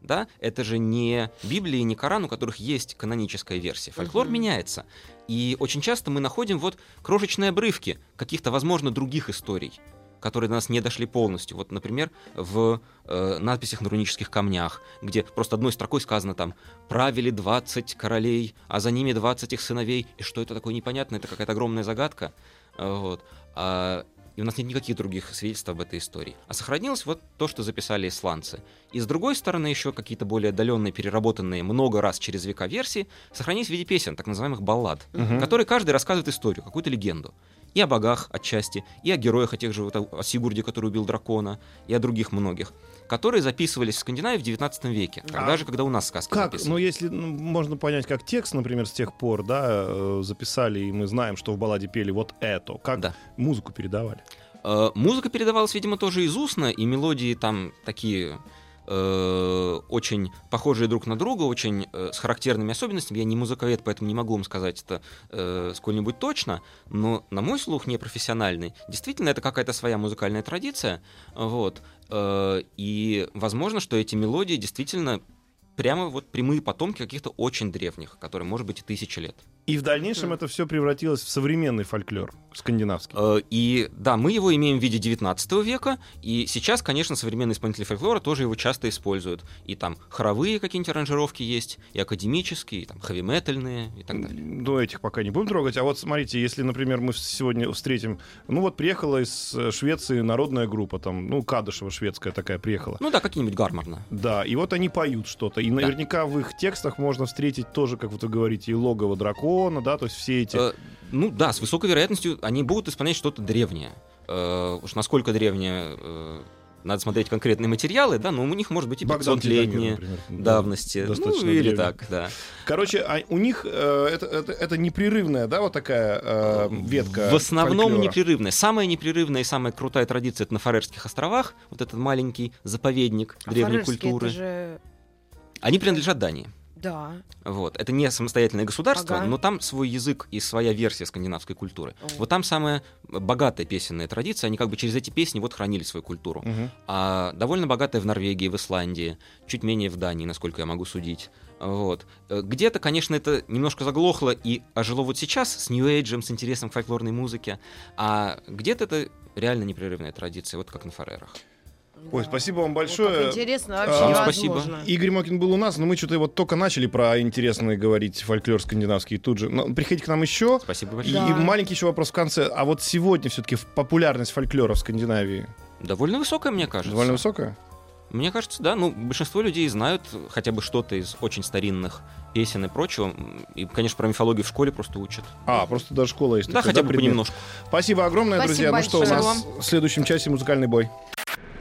[SPEAKER 4] Да, это же не Библия и не Коран, у которых есть каноническая версия. Фольклор
[SPEAKER 2] Мгм.
[SPEAKER 4] меняется. И очень часто мы находим вот крошечные обрывки каких-то, возможно, других историй, которые до нас не дошли полностью. Вот, например, в э, надписях на рунических камнях, где просто одной строкой сказано там «правили 20 королей, а за ними 20 их сыновей». И что это такое непонятно? Это какая-то огромная загадка. Э, Вот. А, и у нас нет никаких других свидетельств об этой истории. А сохранилось вот то, что записали исландцы. И с другой стороны, еще какие-то более отдаленные, переработанные много раз через века версии сохранились в виде песен, так называемых баллад,
[SPEAKER 3] Мгм.
[SPEAKER 4] которые каждый рассказывает историю, какую-то легенду. И о богах отчасти, и о героях, о тех же, вот о, Сигурде, который убил дракона, и о других многих, которые записывались в Скандинавии в 19 веке,
[SPEAKER 3] А
[SPEAKER 4] даже когда у нас сказки
[SPEAKER 3] Как?
[SPEAKER 4] записаны.
[SPEAKER 3] Ну, если ну, можно понять, как текст, например, с тех пор, да, э, записали, и мы знаем, что в балладе пели вот это. Как
[SPEAKER 4] Да.
[SPEAKER 3] музыку передавали?
[SPEAKER 4] Э, Музыка передавалась, видимо, тоже из устно, и мелодии там такие э, очень похожие друг на друга, очень э, с характерными особенностями. Я не музыковед, поэтому не могу вам сказать это э, сколь-нибудь точно, но на мой слух непрофессиональный. Действительно, это какая-то своя музыкальная традиция, вот. Э, и возможно, что эти мелодии действительно прямо вот прямые потомки каких-то очень древних, которые, может быть, и тысячи лет.
[SPEAKER 3] И в дальнейшем это все превратилось в современный фольклор скандинавский.
[SPEAKER 4] Э, И да, мы его имеем в виде 19 века, и сейчас, конечно, современные исполнители фольклора тоже его часто используют. И там хоровые какие-нибудь аранжировки есть, и академические, и там хэви-метальные и так далее.
[SPEAKER 3] Ну, этих пока не будем трогать. А вот смотрите, если, например, мы сегодня встретим... Ну, вот приехала из э, Швеции народная группа, там, ну, Кадышева шведская такая приехала.
[SPEAKER 4] Ну да, какие-нибудь гарморно.
[SPEAKER 3] Да, и вот они поют что-то. И наверняка в их текстах можно встретить тоже, как вы говорите, и логово дракона, да, то есть все эти...
[SPEAKER 4] Э, ну да, с высокой вероятностью они будут исполнять что-то древнее. Э, уж насколько древнее, э, надо смотреть конкретные материалы, да, но у них может быть и
[SPEAKER 3] Богдан
[SPEAKER 4] 500-летние
[SPEAKER 3] Титамир, например.
[SPEAKER 4] давности.
[SPEAKER 3] достаточно
[SPEAKER 4] ну, или
[SPEAKER 3] древний.
[SPEAKER 4] так, да.
[SPEAKER 3] Короче, а у них э, это, это, это непрерывная, да, вот такая э, ветка
[SPEAKER 4] В основном
[SPEAKER 3] фольклора?
[SPEAKER 4] непрерывная. Самая непрерывная и самая крутая традиция это на Фарерских островах. Вот этот маленький заповедник
[SPEAKER 2] А
[SPEAKER 4] древней культуры.
[SPEAKER 2] Это же...
[SPEAKER 4] Они принадлежат Дании.
[SPEAKER 2] Да.
[SPEAKER 4] Вот. Это не самостоятельное государство,
[SPEAKER 2] Ага.
[SPEAKER 4] но там свой язык и своя версия скандинавской культуры.
[SPEAKER 2] О.
[SPEAKER 4] Вот там самая богатая песенная традиция. Они как бы через эти песни вот хранили свою культуру.
[SPEAKER 3] Мгм.
[SPEAKER 4] А довольно богатая в Норвегии, в Исландии, чуть менее в Дании, насколько я могу судить. Вот. Э, Где-то, конечно, это немножко заглохло и ожило вот сейчас с нью-эйджем, с интересом к фольклорной музыке, а где-то это реально непрерывная традиция, вот как на Фарерах.
[SPEAKER 3] Ой, спасибо вам большое.
[SPEAKER 2] как интересно, вообще
[SPEAKER 3] А,
[SPEAKER 2] невозможно.
[SPEAKER 3] Игорь Мокин был у нас, но мы что-то вот только начали про интересные говорить фольклор скандинавский и тут же. Но приходите к нам еще.
[SPEAKER 4] Спасибо
[SPEAKER 3] И,
[SPEAKER 4] большое.
[SPEAKER 2] Да.
[SPEAKER 3] и маленький еще вопрос в конце. А вот сегодня все-таки популярность фольклора в Скандинавии
[SPEAKER 4] Довольно высокая, мне кажется.
[SPEAKER 3] довольно высокая?
[SPEAKER 4] Мне кажется, да. Ну, большинство людей знают хотя бы что-то из очень старинных песен и прочего. И, конечно, про мифологию в школе просто учат.
[SPEAKER 3] А, просто даже школа есть.
[SPEAKER 4] Да,
[SPEAKER 3] такой,
[SPEAKER 4] хотя бы
[SPEAKER 3] предмет.
[SPEAKER 4] понемножку.
[SPEAKER 3] Спасибо огромное,
[SPEAKER 2] Спасибо
[SPEAKER 3] друзья. Ну что, у
[SPEAKER 2] большое.
[SPEAKER 3] нас в следующем часе музыкальный бой.